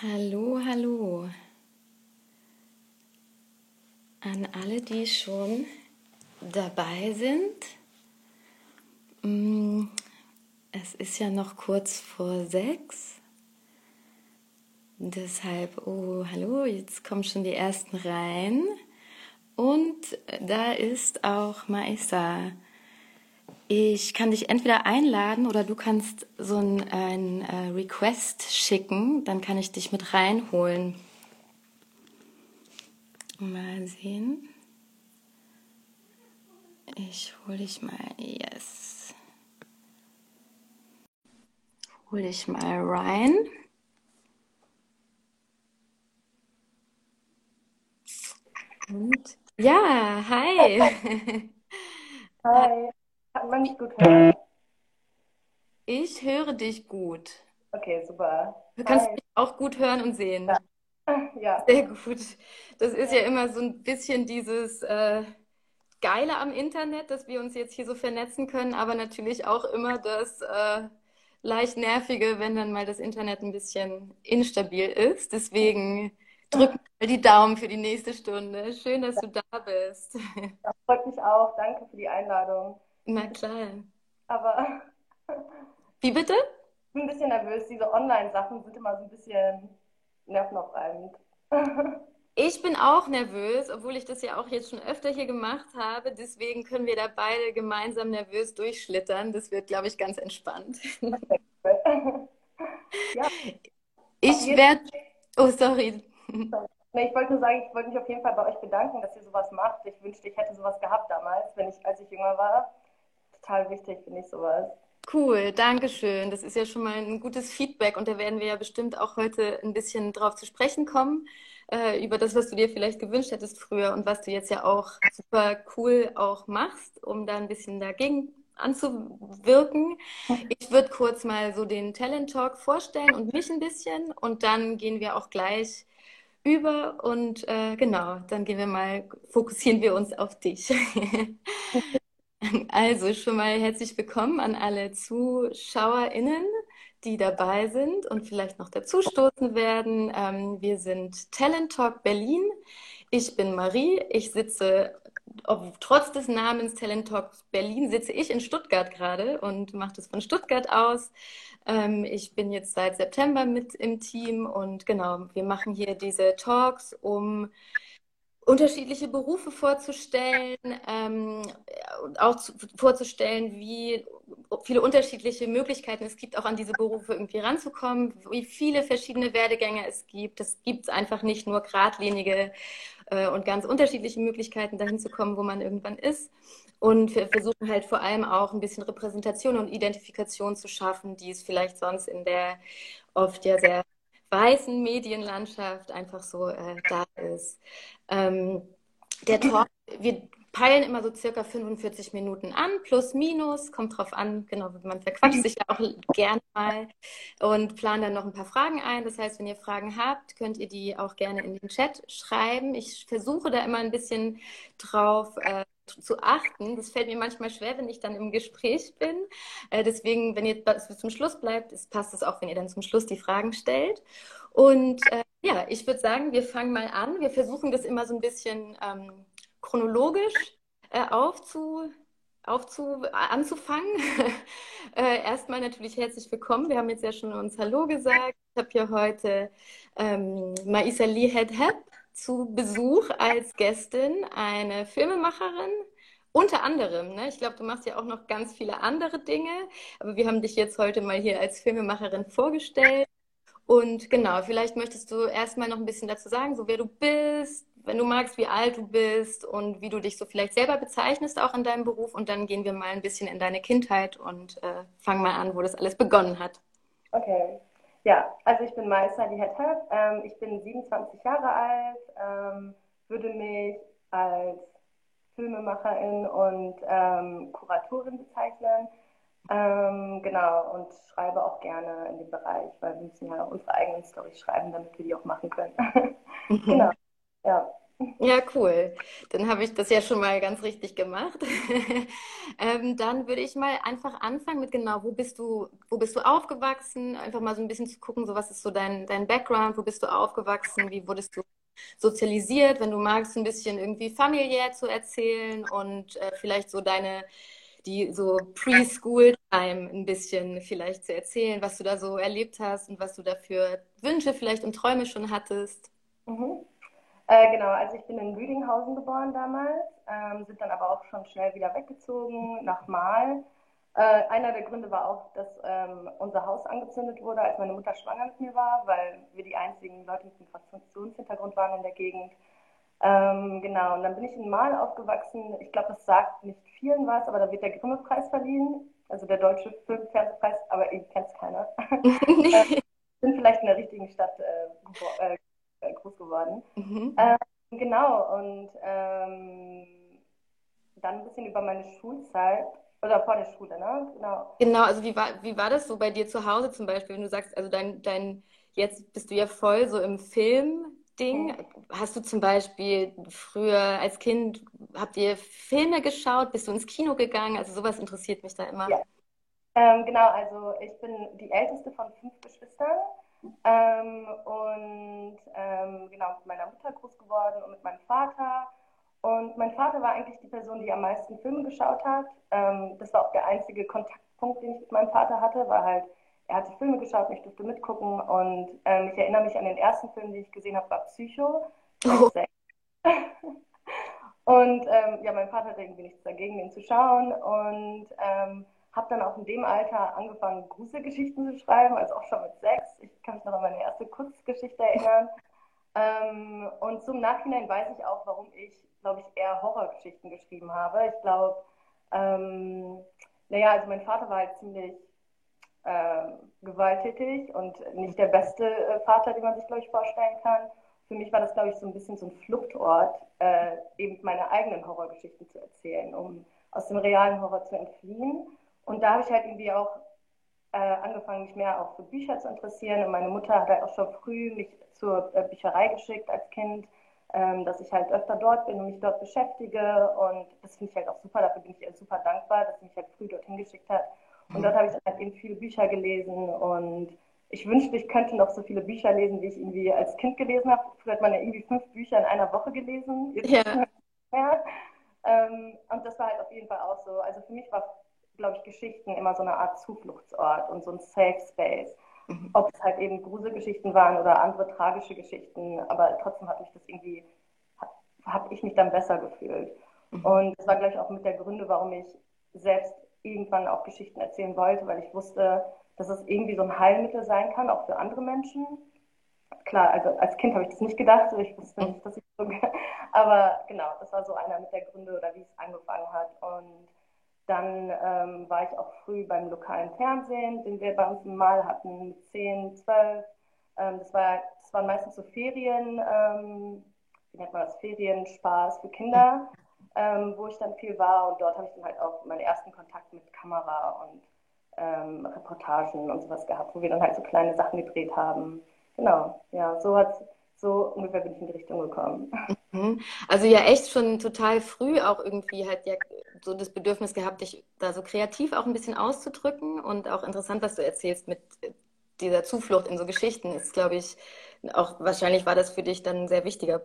Hallo, hallo an alle, die schon dabei sind. Mm, es ist ja noch kurz vor sechs. Deshalb, oh, hallo, jetzt kommen schon die ersten rein. Und da ist auch Maisa. Ich kann dich entweder einladen oder du kannst so ein, ein äh, Request schicken, dann kann ich dich mit reinholen. Mal sehen. Ich hole dich mal, yes. Hol dich mal rein. Und ja, hi. Hi. Kann man mich gut hören? Ich höre dich gut. Okay, super. Du kannst Hi. mich auch gut hören und sehen. Ja. Ja. Sehr gut. Das ist ja immer so ein bisschen dieses äh, Geile am Internet, dass wir uns jetzt hier so vernetzen können, aber natürlich auch immer das äh, leicht Nervige, wenn dann mal das Internet ein bisschen instabil ist. Deswegen drück mal die Daumen für die nächste Stunde. Schön, dass du da bist. Das freut mich auch. Danke für die Einladung. Na klar. Aber Wie bitte? ich bin ein bisschen nervös. Diese Online-Sachen sind immer so ein bisschen nervenaufreibend. Ich bin auch nervös, obwohl ich das ja auch jetzt schon öfter hier gemacht habe. Deswegen können wir da beide gemeinsam nervös durchschlittern. Das wird, glaube ich, ganz entspannt. Ja, Ich werde. Oh, sorry. Nee, ich wollte nur sagen, ich wollte mich auf jeden Fall bei euch bedanken, dass ihr sowas macht. Ich wünschte, ich hätte sowas gehabt damals, wenn ich, als ich jünger war. Total wichtig, finde ich sowas. Cool, danke schön. Das ist ja schon mal ein gutes Feedback und da werden wir ja bestimmt auch heute ein bisschen drauf zu sprechen kommen, äh, über das, was du dir vielleicht gewünscht hättest früher und was du jetzt ja auch super cool auch machst, um da ein bisschen dagegen anzuwirken. Ich würde kurz mal so den Talent Talk vorstellen und mich ein bisschen und dann gehen wir auch gleich über und äh, genau, dann gehen wir mal, fokussieren wir uns auf dich. Also schon mal herzlich willkommen an alle ZuschauerInnen, die dabei sind und vielleicht noch dazustoßen werden. Ähm, wir sind Talent Talk Berlin. Ich bin Marie. Ich sitze, ob, trotz des Namens Talent Talk Berlin, sitze ich in Stuttgart gerade und mache das von Stuttgart aus. Ähm, ich bin jetzt seit September mit im Team und genau, wir machen hier diese Talks, um unterschiedliche Berufe vorzustellen, ähm, auch zu, vorzustellen, wie viele unterschiedliche Möglichkeiten es gibt, auch an diese Berufe irgendwie ranzukommen, wie viele verschiedene Werdegänge es gibt. Es gibt einfach nicht nur geradlinige äh, und ganz unterschiedliche Möglichkeiten, dahin zu kommen, wo man irgendwann ist. Und wir versuchen halt vor allem auch ein bisschen Repräsentation und Identifikation zu schaffen, die es vielleicht sonst in der oft ja sehr weißen Medienlandschaft einfach so äh, da ist. Ähm, der Talk, wir peilen immer so circa 45 Minuten an, plus minus, kommt drauf an, genau, man verquatscht sich ja auch gerne mal und planen dann noch ein paar Fragen ein. Das heißt, wenn ihr Fragen habt, könnt ihr die auch gerne in den Chat schreiben. Ich versuche da immer ein bisschen drauf äh, zu achten. Das fällt mir manchmal schwer, wenn ich dann im Gespräch bin. Äh, deswegen, wenn ihr zum Schluss bleibt, passt es auch, wenn ihr dann zum Schluss die Fragen stellt. Und äh, ja, ich würde sagen, wir fangen mal an. Wir versuchen das immer so ein bisschen ähm, chronologisch äh, aufzu, aufzu, anzufangen. äh, erstmal natürlich herzlich willkommen. Wir haben jetzt ja schon uns Hallo gesagt. Ich habe hier heute ähm, Maisa Lee Hedheb zu Besuch als Gästin, eine Filmemacherin. Unter anderem, ne? Ich glaube, du machst ja auch noch ganz viele andere Dinge, aber wir haben dich jetzt heute mal hier als Filmemacherin vorgestellt. Und genau, vielleicht möchtest du erstmal noch ein bisschen dazu sagen, so wer du bist, wenn du magst, wie alt du bist und wie du dich so vielleicht selber bezeichnest auch in deinem Beruf. Und dann gehen wir mal ein bisschen in deine Kindheit und äh, fangen mal an, wo das alles begonnen hat. Okay. Ja, also ich bin Maisa Lihetab. Ähm, ich bin 27 Jahre alt, ähm, würde mich als Filmemacherin und ähm, Kuratorin bezeichnen. Ähm, genau, und schreibe auch gerne in dem Bereich, weil wir müssen ja unsere eigenen Storys schreiben, damit wir die auch machen können. Genau, ja. Ja, cool. Dann habe ich das ja schon mal ganz richtig gemacht. ähm, dann würde ich mal einfach anfangen mit genau, wo bist du, wo bist du aufgewachsen? Einfach mal so ein bisschen zu gucken, so was ist so dein, dein Background, wo bist du aufgewachsen, wie wurdest du sozialisiert, wenn du magst, ein bisschen irgendwie familiär zu erzählen und äh, vielleicht so deine, die so Preschool-Time ein bisschen vielleicht zu erzählen, was du da so erlebt hast und was du da für Wünsche vielleicht und Träume schon hattest. Mhm. Äh, genau, also ich bin in Rüdinghausen geboren damals, ähm, sind dann aber auch schon schnell wieder weggezogen nach Mahl. Äh, einer der Gründe war auch, dass ähm, unser Haus angezündet wurde, als meine Mutter schwanger mit mir war, weil wir die einzigen Leute mit einem Fraktionshintergrund waren in der Gegend. Ähm, genau, und dann bin ich in Mahl aufgewachsen. Ich glaube, das sagt nicht vielen was, aber da wird der Grimme-Preis verliehen, also der deutsche Filmfernsehpreis, aber eben kennt es keiner. äh, bin vielleicht in der richtigen Stadt äh, äh, groß geworden. Mhm. Ähm, genau, und ähm, dann ein bisschen über meine Schulzeit. Oder vor der Schule, ne? Genau. Genau, also wie war, wie war das so bei dir zu Hause zum Beispiel, wenn du sagst, also dein, dein, jetzt bist du ja voll so im Film-Ding. Mhm. Hast du zum Beispiel früher als Kind, habt ihr Filme geschaut? Bist du ins Kino gegangen? Also sowas interessiert mich da immer. Ja. Ähm, genau, also ich bin die älteste von fünf Geschwistern. Ähm, und ähm, genau mit meiner Mutter groß geworden und mit meinem Vater. Und mein Vater war eigentlich die Person, die am meisten Filme geschaut hat. Ähm, das war auch der einzige Kontaktpunkt, den ich mit meinem Vater hatte, weil halt er hat die Filme geschaut und ich durfte mitgucken. Und ähm, ich erinnere mich an den ersten Film, den ich gesehen habe, war Psycho. Oh. und ähm, ja, mein Vater hatte irgendwie nichts dagegen, den zu schauen. Und ähm, habe dann auch in dem Alter angefangen, Gruselgeschichten zu schreiben, also auch schon mit sechs. Ich kann mich noch an meine erste Kurzgeschichte erinnern. Ähm, und zum Nachhinein weiß ich auch, warum ich, glaube ich, eher Horrorgeschichten geschrieben habe. Ich glaube, ähm, naja, also mein Vater war halt ziemlich äh, gewalttätig und nicht der beste äh, Vater, den man sich, glaube ich, vorstellen kann. Für mich war das, glaube ich, so ein bisschen so ein Fluchtort, äh, eben meine eigenen Horrorgeschichten zu erzählen, um aus dem realen Horror zu entfliehen. Und da habe ich halt irgendwie auch äh, angefangen, mich mehr auch für Bücher zu interessieren. Und meine Mutter hat halt auch schon früh mich zur äh, Bücherei geschickt als Kind, ähm, dass ich halt öfter dort bin und mich dort beschäftige. Und das finde ich halt auch super. Dafür bin ich ihr super dankbar, dass sie mich halt früh dorthin geschickt hat. Und dort habe ich halt eben viele Bücher gelesen und ich wünschte, ich könnte noch so viele Bücher lesen, wie ich irgendwie als Kind gelesen habe. Früher hat man ja irgendwie fünf Bücher in einer Woche gelesen. Jetzt ja. Mehr. Ähm, und das war halt auf jeden Fall auch so. Also für mich war glaube ich, Geschichten immer so eine Art Zufluchtsort und so ein Safe Space. Mhm. Ob es halt eben Gruselgeschichten waren oder andere tragische Geschichten, aber trotzdem hat mich das irgendwie, habe ich mich dann besser gefühlt. Mhm. Und das war gleich auch mit der Gründe, warum ich selbst irgendwann auch Geschichten erzählen wollte, weil ich wusste, dass es irgendwie so ein Heilmittel sein kann, auch für andere Menschen. Klar, also als Kind habe ich das nicht gedacht, ich wusste nicht, dass ich so, aber genau, das war so einer mit der Gründe oder wie es angefangen hat. Und dann ähm, war ich auch früh beim lokalen Fernsehen, den wir bei uns Mal hatten, mit 10, 12. Ähm, das, war, das waren meistens so Ferien, ähm, wie nennt man das, Ferienspaß für Kinder, ähm, wo ich dann viel war. Und dort habe ich dann halt auch meinen ersten Kontakt mit Kamera und ähm, Reportagen und sowas gehabt, wo wir dann halt so kleine Sachen gedreht haben. Genau, ja, so hat so ungefähr bin ich in die Richtung gekommen. Mhm. Also ja echt schon total früh auch irgendwie halt ja so das Bedürfnis gehabt, dich da so kreativ auch ein bisschen auszudrücken und auch interessant, was du erzählst mit dieser Zuflucht in so Geschichten ist, glaube ich, auch wahrscheinlich war das für dich dann ein sehr wichtiger,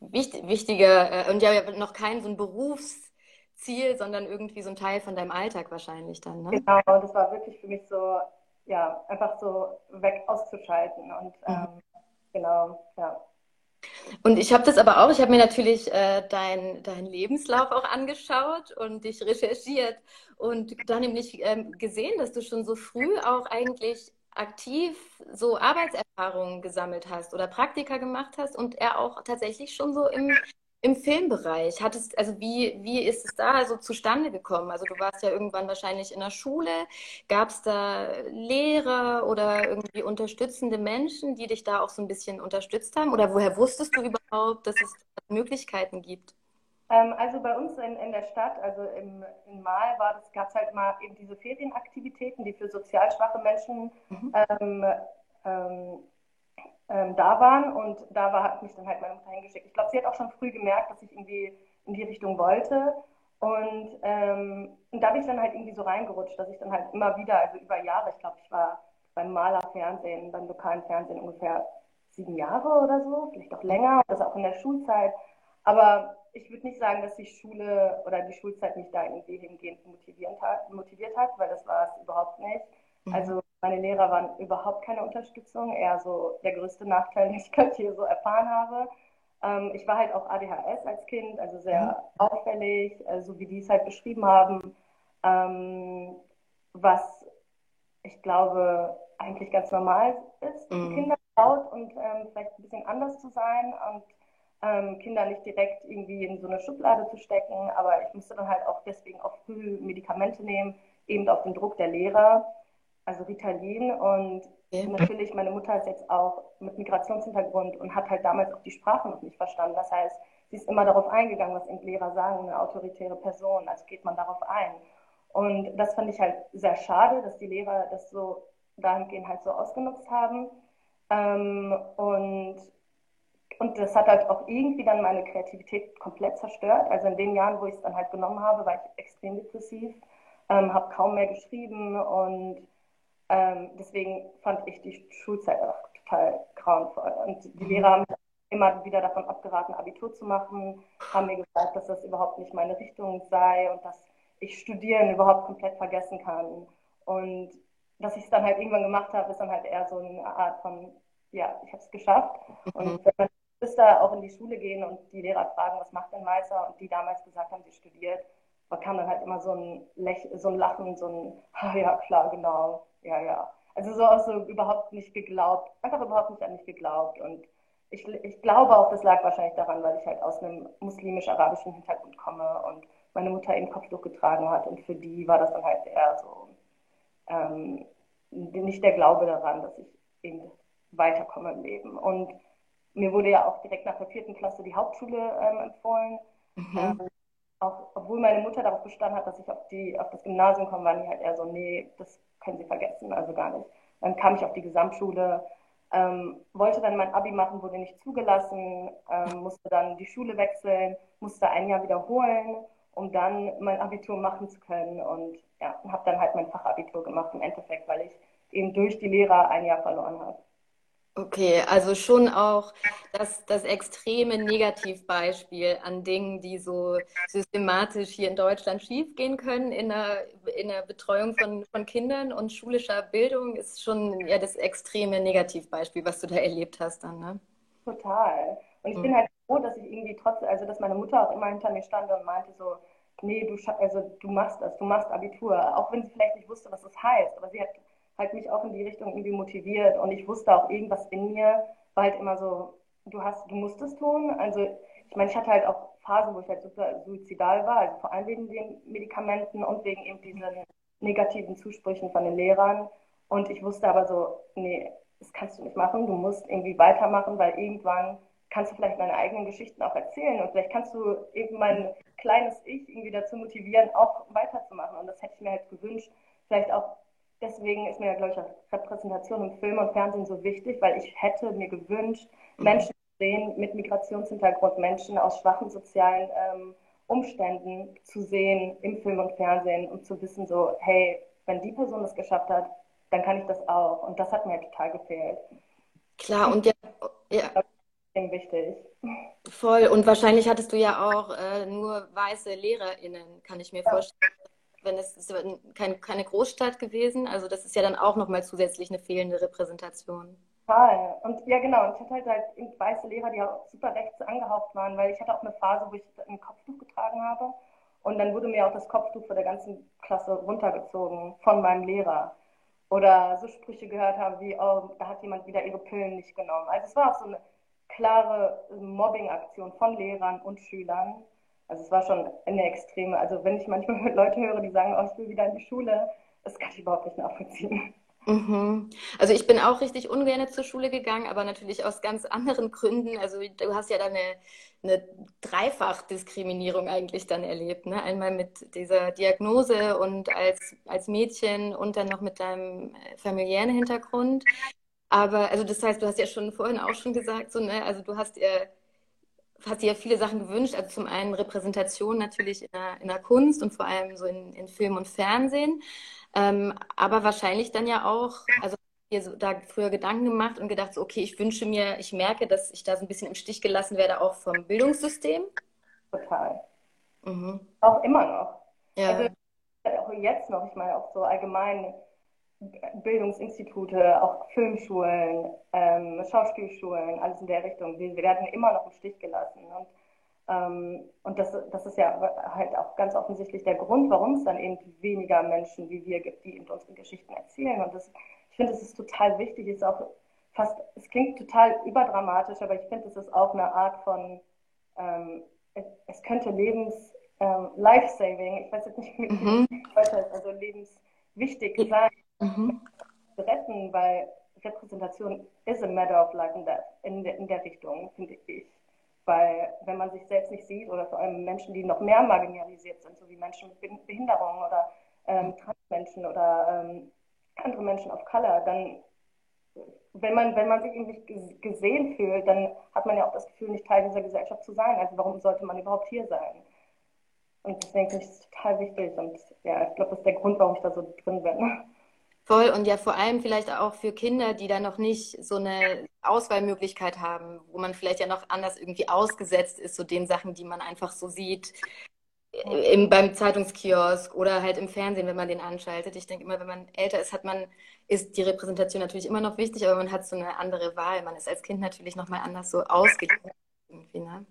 wichtig, wichtiger äh, und ja noch kein so ein Berufsziel, sondern irgendwie so ein Teil von deinem Alltag wahrscheinlich dann. Ne? Genau, das war wirklich für mich so, ja, einfach so weg auszuschalten und mhm. ähm, genau, ja. Und ich habe das aber auch, ich habe mir natürlich äh, deinen dein Lebenslauf auch angeschaut und dich recherchiert und da nämlich ähm, gesehen, dass du schon so früh auch eigentlich aktiv so Arbeitserfahrungen gesammelt hast oder Praktika gemacht hast und er auch tatsächlich schon so im im Filmbereich, hattest, also wie, wie ist es da so zustande gekommen? Also du warst ja irgendwann wahrscheinlich in der Schule. Gab es da Lehrer oder irgendwie unterstützende Menschen, die dich da auch so ein bisschen unterstützt haben? Oder woher wusstest du überhaupt, dass es Möglichkeiten gibt? Ähm, also bei uns in, in der Stadt, also im, in Mal, gab es halt mal eben diese Ferienaktivitäten, die für sozial schwache Menschen mhm. ähm, ähm, ähm, da waren und da war, hat mich dann halt meine Mutter hingeschickt. Ich glaube, sie hat auch schon früh gemerkt, dass ich irgendwie in die Richtung wollte. Und, ähm, und da bin ich dann halt irgendwie so reingerutscht, dass ich dann halt immer wieder, also über Jahre, ich glaube, ich war beim Malerfernsehen, beim lokalen Fernsehen ungefähr sieben Jahre oder so, vielleicht auch länger, das auch in der Schulzeit. Aber ich würde nicht sagen, dass die Schule oder die Schulzeit mich da irgendwie hingehend motiviert hat, motiviert hat weil das war es überhaupt nicht. Mhm. Also meine Lehrer waren überhaupt keine Unterstützung, eher so der größte Nachteil, den ich gerade hier so erfahren habe. Ähm, ich war halt auch ADHS als Kind, also sehr mhm. auffällig, äh, so wie die es halt beschrieben haben, ähm, was ich glaube eigentlich ganz normal ist, mhm. Kinder laut und ähm, vielleicht ein bisschen anders zu sein und ähm, Kinder nicht direkt irgendwie in so eine Schublade zu stecken, aber ich musste dann halt auch deswegen auch früh Medikamente nehmen, eben auf den Druck der Lehrer, also Ritalin und natürlich, meine Mutter ist jetzt auch mit Migrationshintergrund und hat halt damals auch die Sprache noch nicht verstanden. Das heißt, sie ist immer darauf eingegangen, was Lehrer sagen, eine autoritäre Person, also geht man darauf ein. Und das fand ich halt sehr schade, dass die Lehrer das so dahingehend halt so ausgenutzt haben. Ähm, und und das hat halt auch irgendwie dann meine Kreativität komplett zerstört. Also in den Jahren, wo ich es dann halt genommen habe, war ich extrem depressiv, ähm, habe kaum mehr geschrieben und ähm, deswegen fand ich die Schulzeit auch total grauenvoll. Und die Lehrer haben immer wieder davon abgeraten, Abitur zu machen, haben mir gesagt, dass das überhaupt nicht meine Richtung sei und dass ich Studieren überhaupt komplett vergessen kann. Und dass ich es dann halt irgendwann gemacht habe, ist dann halt eher so eine Art von, ja, ich habe es geschafft. Und mhm. wenn man bis da auch in die Schule gehen und die Lehrer fragen, was macht denn Meister? Und die damals gesagt haben, sie studiert, da kam dann halt immer so ein, Lech so ein Lachen, so ein, ah, ja klar, genau, ja, ja. Also so auch so überhaupt nicht geglaubt, einfach überhaupt nicht an mich geglaubt. Und ich, ich glaube auch, das lag wahrscheinlich daran, weil ich halt aus einem muslimisch-arabischen Hintergrund komme und meine Mutter eben Kopftuch getragen hat. Und für die war das dann halt eher so ähm, nicht der Glaube daran, dass ich eben weiterkomme im Leben. Und mir wurde ja auch direkt nach der vierten Klasse die Hauptschule ähm, empfohlen. Mhm. Ähm, auch, obwohl meine Mutter darauf bestanden hat, dass ich auf, die, auf das Gymnasium komme, waren die halt eher so, nee, das können Sie vergessen, also gar nicht. Dann kam ich auf die Gesamtschule, ähm, wollte dann mein Abi machen, wurde nicht zugelassen, ähm, musste dann die Schule wechseln, musste ein Jahr wiederholen, um dann mein Abitur machen zu können. Und ja, habe dann halt mein Fachabitur gemacht im Endeffekt, weil ich eben durch die Lehrer ein Jahr verloren habe. Okay, also schon auch das, das extreme Negativbeispiel an Dingen, die so systematisch hier in Deutschland schiefgehen können in der, in der Betreuung von, von Kindern und schulischer Bildung ist schon ja das extreme Negativbeispiel, was du da erlebt hast dann, ne? Total. Und ich mhm. bin halt froh, dass ich irgendwie trotzdem, also dass meine Mutter auch immer hinter mir stand und meinte so, nee, du, also du machst das, du machst Abitur, auch wenn sie vielleicht nicht wusste, was das heißt, aber sie hat halt mich auch in die Richtung irgendwie motiviert und ich wusste auch irgendwas in mir, war halt immer so, du hast, du musst es tun. Also ich meine, ich hatte halt auch Phasen, wo ich halt super suizidal war, also vor allem wegen den Medikamenten und wegen eben diesen negativen Zusprüchen von den Lehrern. Und ich wusste aber so, nee, das kannst du nicht machen, du musst irgendwie weitermachen, weil irgendwann kannst du vielleicht deine eigenen Geschichten auch erzählen und vielleicht kannst du eben mein kleines Ich irgendwie dazu motivieren, auch weiterzumachen. Und das hätte ich mir halt gewünscht, vielleicht auch deswegen ist mir ja, glaube ich, Repräsentation im Film und Fernsehen so wichtig, weil ich hätte mir gewünscht, mhm. Menschen zu sehen mit Migrationshintergrund, Menschen aus schwachen sozialen ähm, Umständen zu sehen im Film und Fernsehen und zu wissen, so, hey, wenn die Person das geschafft hat, dann kann ich das auch. Und das hat mir total gefehlt. Klar, und ja, ja. wichtig. Voll. Und wahrscheinlich hattest du ja auch äh, nur weiße LehrerInnen, kann ich mir ja. vorstellen wenn es ist kein, keine Großstadt gewesen. Also das ist ja dann auch nochmal zusätzlich eine fehlende Repräsentation. Total. Und ja, genau. Und ich hatte halt, halt weiße Lehrer, die auch super rechts angehaucht waren, weil ich hatte auch eine Phase, wo ich ein Kopftuch getragen habe. Und dann wurde mir auch das Kopftuch vor der ganzen Klasse runtergezogen von meinem Lehrer. Oder so Sprüche gehört habe wie, oh, da hat jemand wieder ihre Pillen nicht genommen. Also es war auch so eine klare Mobbing-Aktion von Lehrern und Schülern. Also es war schon eine extreme, also wenn ich manchmal Leute höre, die sagen, oh, ich will wieder in die Schule, das kann ich überhaupt nicht nachvollziehen. Mhm. Also ich bin auch richtig ungern zur Schule gegangen, aber natürlich aus ganz anderen Gründen. Also du hast ja dann eine, eine Dreifachdiskriminierung eigentlich dann erlebt. Ne? Einmal mit dieser Diagnose und als, als Mädchen und dann noch mit deinem familiären Hintergrund. Aber, also das heißt, du hast ja schon vorhin auch schon gesagt, so, ne, also du hast dir, hast dir ja viele Sachen gewünscht. Also zum einen Repräsentation natürlich in der, in der Kunst und vor allem so in, in Film und Fernsehen. Ähm, aber wahrscheinlich dann ja auch, also dir so da früher Gedanken gemacht und gedacht, so, okay, ich wünsche mir, ich merke, dass ich da so ein bisschen im Stich gelassen werde, auch vom Bildungssystem. Total. Mhm. Auch immer noch. Ja. Also auch jetzt noch, ich meine auch so allgemein Bildungsinstitute, auch Filmschulen, ähm, Schauspielschulen, alles in der Richtung. Wir, werden immer noch im Stich gelassen. Und, ähm, und das, das ist ja halt auch ganz offensichtlich der Grund, warum es dann eben weniger Menschen wie wir gibt, die eben unsere Geschichten erzählen. Und das, ich finde, es ist total wichtig, es ist auch fast, es klingt total überdramatisch, aber ich finde, es ist auch eine Art von, ähm, es, könnte Lebens, ähm, Life-Saving, ich weiß jetzt nicht, wie mhm. heute ist, also lebenswichtig sein, mhm. retten, weil Repräsentation is a matter of life and death in, der, in der Richtung, finde ich. Weil wenn man sich selbst nicht sieht oder vor allem Menschen, die noch mehr marginalisiert sind, so wie Menschen mit Behinderung oder ähm, Transmenschen oder ähm, andere Menschen of Color, dann wenn man, wenn man sich irgendwie gesehen fühlt, dann hat man ja auch das Gefühl, nicht Teil dieser Gesellschaft zu sein. Also warum sollte man überhaupt hier sein? Und deswegen finde ich es total wichtig. Und ja, ich glaube, das ist der Grund, warum ich da so drin bin. Voll und ja vor allem vielleicht auch für Kinder, die da noch nicht so eine Auswahlmöglichkeit haben, wo man vielleicht ja noch anders irgendwie ausgesetzt ist, so den Sachen, die man einfach so sieht im, beim Zeitungskiosk oder halt im Fernsehen, wenn man den anschaltet. Ich denke immer, wenn man älter ist, hat man, ist die Repräsentation natürlich immer noch wichtig, aber man hat so eine andere Wahl. Man ist als Kind natürlich nochmal anders so ausgegeben. Ne?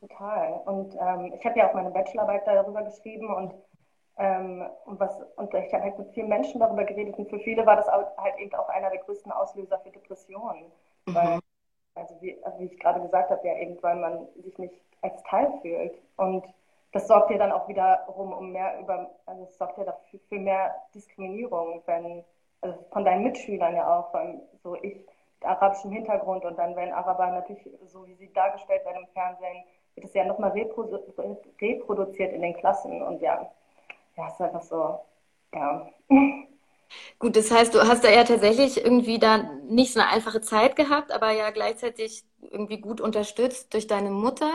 Total. Und ähm, ich habe ja auch meine Bachelorarbeit darüber geschrieben und ähm, und, was, und ich habe halt mit vielen Menschen darüber geredet und für viele war das halt eben auch einer der größten Auslöser für Depressionen. Mhm. Weil, also wie, also wie ich gerade gesagt habe, ja eben, weil man sich nicht als Teil fühlt. Und das sorgt ja dann auch wiederum um mehr über, also es sorgt ja dafür für mehr Diskriminierung, wenn, also von deinen Mitschülern ja auch, allem so ich mit arabischem Hintergrund und dann, wenn Araber natürlich, so wie sie dargestellt werden im Fernsehen, wird es ja nochmal reprodu reproduziert in den Klassen und ja, ja, ist einfach so, ja. Gut, das heißt, du hast da ja tatsächlich irgendwie da nicht so eine einfache Zeit gehabt, aber ja gleichzeitig irgendwie gut unterstützt durch deine Mutter.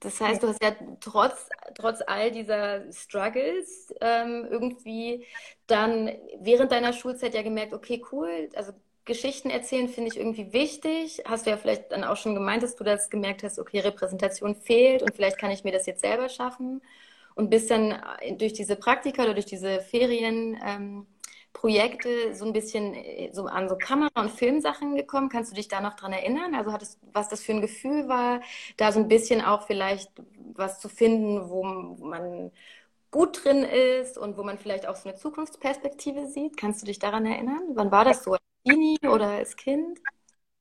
Das heißt, du hast ja trotz, trotz all dieser Struggles ähm, irgendwie dann während deiner Schulzeit ja gemerkt, okay, cool, also Geschichten erzählen finde ich irgendwie wichtig. Hast du ja vielleicht dann auch schon gemeint, dass du das gemerkt hast, okay, Repräsentation fehlt und vielleicht kann ich mir das jetzt selber schaffen und bist dann äh, durch diese Praktika oder durch diese Ferienprojekte ähm, so ein bisschen äh, so an so Kamera- und Filmsachen gekommen. Kannst du dich da noch dran erinnern? Also hattest, was das für ein Gefühl war, da so ein bisschen auch vielleicht was zu finden, wo man gut drin ist und wo man vielleicht auch so eine Zukunftsperspektive sieht. Kannst du dich daran erinnern? Wann war das so? Als Teenie oder als Kind?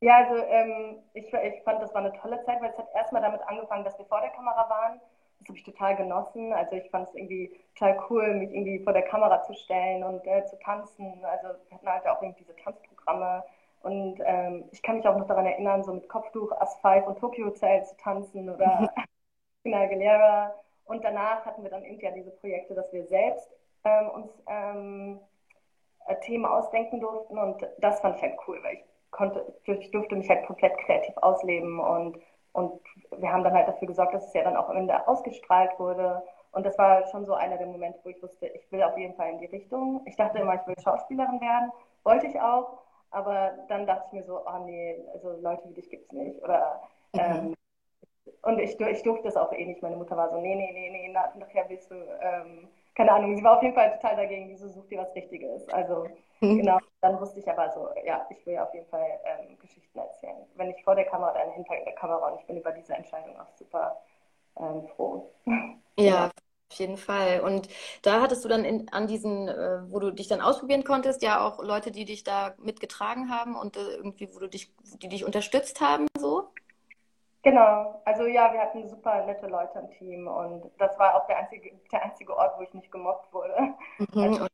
Ja, also ähm, ich, ich fand, das war eine tolle Zeit, weil es hat erstmal damit angefangen, dass wir vor der Kamera waren das habe ich total genossen. Also ich fand es irgendwie total cool, mich irgendwie vor der Kamera zu stellen und äh, zu tanzen. Also wir hatten halt auch irgendwie diese Tanzprogramme. Und ähm, ich kann mich auch noch daran erinnern, so mit Kopftuch, Asphalt und Tokyo Hotel zu tanzen oder Christina Aguilera. Und danach hatten wir dann irgendwie ja diese Projekte, dass wir selbst ähm, uns ähm, äh, Themen ausdenken durften. Und das fand ich halt cool, weil ich konnte, ich durfte mich halt komplett kreativ ausleben und und wir haben dann halt dafür gesorgt, dass es ja dann auch am Ende ausgestrahlt wurde. Und das war schon so einer der Momente, wo ich wusste, ich will auf jeden Fall in die Richtung. Ich dachte immer, ich will Schauspielerin werden. Wollte ich auch. Aber dann dachte ich mir so, oh nee, also Leute wie dich gibt es nicht. Oder, mhm. ähm, und ich, ich durfte das auch eh nicht. Meine Mutter war so, nee, nee, nee, nee, nachher willst du, ähm, keine Ahnung, sie war auf jeden Fall total dagegen, die so, such dir was Richtiges. Also Mhm. Genau, dann wusste ich aber so, ja, ich will auf jeden Fall ähm, Geschichten erzählen. Wenn ich vor der Kamera, dann hinter der Kamera und ich bin über diese Entscheidung auch super ähm, froh. Ja, auf jeden Fall. Und da hattest du dann in, an diesen, äh, wo du dich dann ausprobieren konntest, ja auch Leute, die dich da mitgetragen haben und äh, irgendwie, wo du dich, die dich unterstützt haben, so? Genau, also ja, wir hatten super nette Leute im Team und das war auch der einzige, der einzige Ort, wo ich nicht gemobbt wurde. Mhm. Also,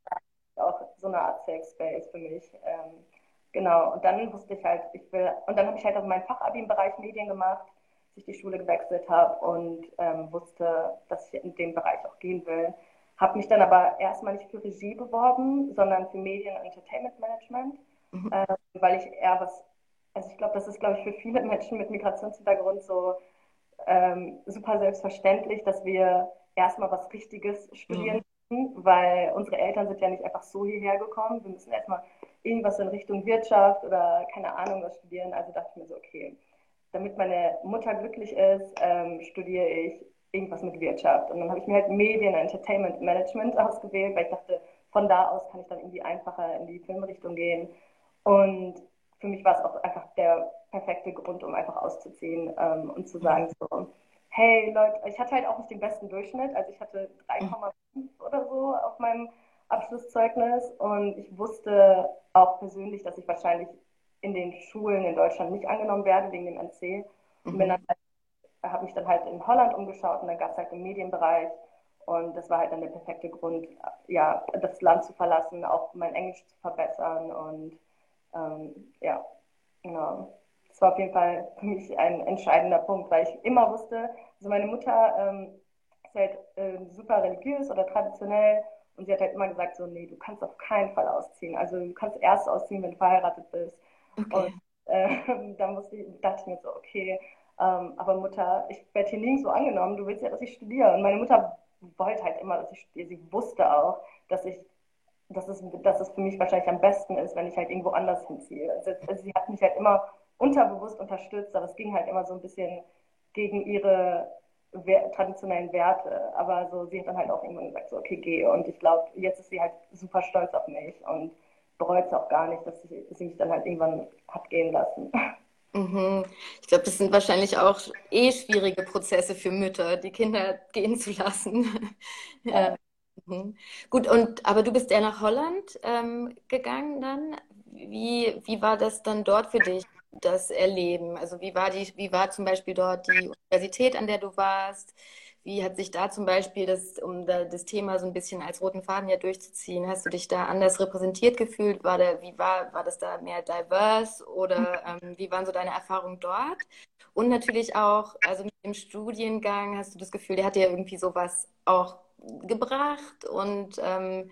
so eine Art Safe Space für mich. Ähm, genau, und dann wusste ich halt, ich will, und dann habe ich halt auch meinen Fachabi im Bereich Medien gemacht, als ich die Schule gewechselt habe und ähm, wusste, dass ich in dem Bereich auch gehen will. Habe mich dann aber erstmal nicht für Regie beworben, sondern für Medien- und Entertainment Management, mhm. äh, weil ich eher was also ich glaube, das ist, glaube ich, für viele Menschen mit Migrationshintergrund so ähm, super selbstverständlich, dass wir erstmal was Richtiges studieren mhm. Weil unsere Eltern sind ja nicht einfach so hierher gekommen. Wir müssen erstmal irgendwas in Richtung Wirtschaft oder keine Ahnung was studieren. Also dachte ich mir so, okay, damit meine Mutter glücklich ist, ähm, studiere ich irgendwas mit Wirtschaft. Und dann habe ich mir halt Medien, Entertainment Management ausgewählt, weil ich dachte, von da aus kann ich dann irgendwie einfacher in die Filmrichtung gehen. Und für mich war es auch einfach der perfekte Grund, um einfach auszuziehen ähm, und zu sagen so, hey Leute, ich hatte halt auch nicht den besten Durchschnitt, also ich hatte 3,5 oder so auf meinem Abschlusszeugnis. Und ich wusste auch persönlich, dass ich wahrscheinlich in den Schulen in Deutschland nicht angenommen werde wegen dem NC und mhm. halt, habe mich dann halt in Holland umgeschaut und dann gab es halt im Medienbereich. Und das war halt dann der perfekte Grund, ja, das Land zu verlassen, auch mein Englisch zu verbessern. Und ähm, ja, genau. Das war auf jeden Fall für mich ein entscheidender Punkt, weil ich immer wusste, also meine Mutter ähm, ist halt äh, super religiös oder traditionell und sie hat halt immer gesagt, so, nee, du kannst auf keinen Fall ausziehen. Also du kannst erst ausziehen, wenn du verheiratet bist. Okay. Und äh, da musste ich, dachte ich mir so, okay, ähm, aber Mutter, ich werde hier nirgends so angenommen, du willst ja, dass ich studiere. Und meine Mutter wollte halt immer, dass ich studiere. Sie wusste auch, dass ich dass es, dass es für mich wahrscheinlich am besten ist, wenn ich halt irgendwo anders hinziehe. Also sie hat mich halt immer unterbewusst unterstützt, aber es ging halt immer so ein bisschen gegen ihre traditionellen Werte. Aber so, sie hat dann halt auch irgendwann gesagt, so, okay, geh. Und ich glaube, jetzt ist sie halt super stolz auf mich und bereut es auch gar nicht, dass sie, sie mich dann halt irgendwann hat gehen lassen. Mhm. Ich glaube, das sind wahrscheinlich auch eh schwierige Prozesse für Mütter, die Kinder gehen zu lassen. Ja. Mhm. Gut, und aber du bist ja nach Holland ähm, gegangen dann. Wie, wie war das dann dort für dich, das Erleben? Also wie war die, wie war zum Beispiel dort die Universität, an der du warst? Wie hat sich da zum Beispiel das, um da, das Thema so ein bisschen als roten Faden ja durchzuziehen, hast du dich da anders repräsentiert gefühlt? War der, wie war, war das da mehr diverse oder ähm, wie waren so deine Erfahrungen dort? Und natürlich auch, also mit dem Studiengang hast du das Gefühl, der hat dir irgendwie sowas auch gebracht und ähm,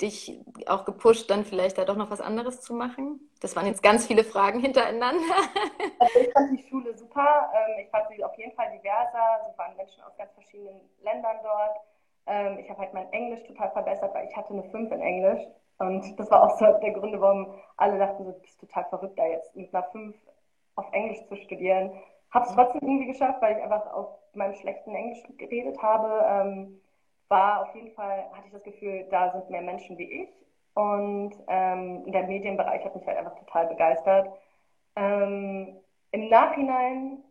dich auch gepusht, dann vielleicht da doch noch was anderes zu machen? Das waren jetzt ganz viele Fragen hintereinander. Also ich fand die Schule super. Ähm, ich fand sie auf jeden Fall diverser. Es waren Menschen aus ganz verschiedenen Ländern dort. Ähm, ich habe halt mein Englisch total verbessert, weil ich hatte eine 5 in Englisch. Und das war auch so der Grund, warum alle dachten, so, du bist total verrückt, da jetzt mit einer 5 auf Englisch zu studieren. Habe es trotzdem irgendwie geschafft, weil ich einfach auf meinem schlechten Englisch geredet habe. War auf jeden Fall, hatte ich das Gefühl, da sind mehr Menschen wie ich. Und ähm, der Medienbereich hat mich halt einfach total begeistert. Ähm, Im Nachhinein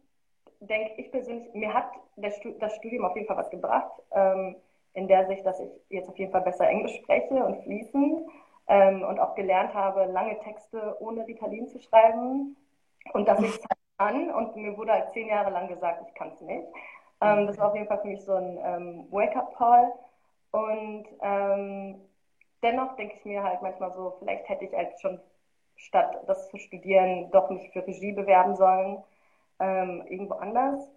denke ich persönlich, mir hat das Studium auf jeden Fall was gebracht, ähm, in der Sicht, dass ich jetzt auf jeden Fall besser Englisch spreche und fließend ähm, und auch gelernt habe, lange Texte ohne Ritalin zu schreiben und dass ich es halt kann. Und mir wurde halt zehn Jahre lang gesagt, ich kann es nicht. Ähm, das war auf jeden Fall für mich so ein ähm, Wake-up-Call. Und ähm, dennoch denke ich mir halt manchmal so, vielleicht hätte ich halt schon statt das zu studieren doch mich für Regie bewerben sollen, ähm, irgendwo anders.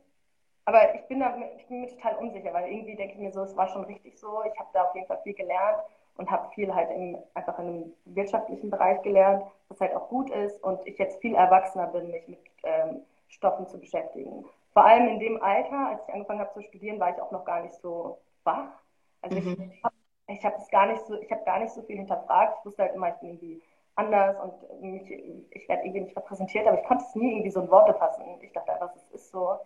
Aber ich bin, da, ich bin mir total unsicher, weil irgendwie denke ich mir so, es war schon richtig so. Ich habe da auf jeden Fall viel gelernt und habe viel halt im, einfach in einem wirtschaftlichen Bereich gelernt, was halt auch gut ist und ich jetzt viel erwachsener bin, mich mit ähm, Stoffen zu beschäftigen vor allem in dem Alter, als ich angefangen habe zu studieren, war ich auch noch gar nicht so wach. Also mhm. ich, ich habe gar nicht so, ich habe gar nicht so viel hinterfragt. Ich wusste halt immer, ich bin irgendwie anders und mich, ich werde irgendwie nicht repräsentiert, aber ich konnte es nie irgendwie so in Worte fassen. Ich dachte einfach, es ist so.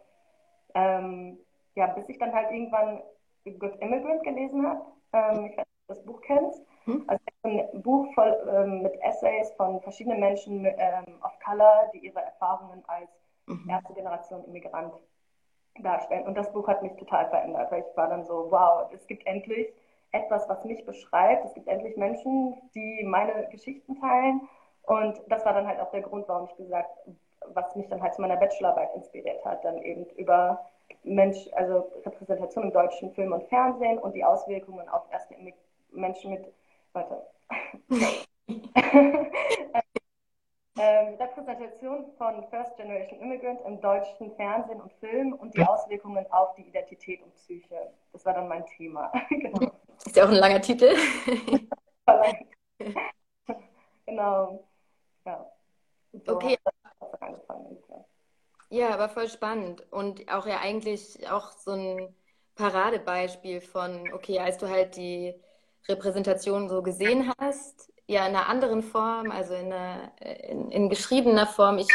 Ähm, ja, bis ich dann halt irgendwann Good Immigrant gelesen habe. Ähm, ich weiß nicht, ob du das Buch kennst. Mhm. Also ein Buch voll ähm, mit Essays von verschiedenen Menschen ähm, of Color, die ihre Erfahrungen als mhm. erste Generation Immigrant darstellen. Und das Buch hat mich total verändert, weil ich war dann so, wow, es gibt endlich etwas, was mich beschreibt. Es gibt endlich Menschen, die meine Geschichten teilen. Und das war dann halt auch der Grund, warum ich gesagt, was mich dann halt zu meiner Bachelorarbeit inspiriert hat, dann eben über Mensch, also Repräsentation im deutschen Film und Fernsehen und die Auswirkungen auf erste Menschen mit, warte, ähm, Repräsentation von First Generation Immigrant im deutschen Fernsehen und Film und die Auswirkungen auf die Identität und Psyche. Das war dann mein Thema. genau. Ist ja auch ein langer Titel. genau. Ja. So okay. Ja, aber voll spannend und auch ja eigentlich auch so ein Paradebeispiel von, okay, als du halt die Repräsentation so gesehen hast, ja in einer anderen Form, also in, einer, in, in geschriebener Form. Ich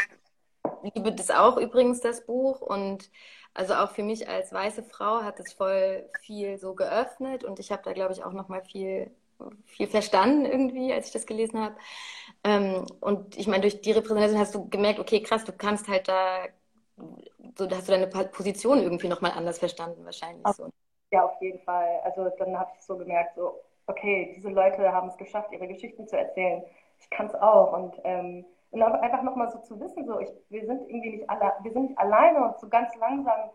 liebe das auch übrigens, das Buch und also auch für mich als weiße Frau hat es voll viel so geöffnet und ich habe da, glaube ich, auch noch mal viel, viel verstanden irgendwie, als ich das gelesen habe. Ähm, und ich meine, durch die Repräsentation hast du gemerkt, okay, krass, du kannst halt da, so hast du deine Position irgendwie noch mal anders verstanden wahrscheinlich. Ja, auf jeden Fall. Also dann habe ich so gemerkt, so, okay, diese Leute haben es geschafft, ihre Geschichten zu erzählen. Ich kann es auch und ähm, und einfach nochmal so zu wissen, so ich, wir sind irgendwie nicht alle, wir sind nicht alleine und so ganz langsam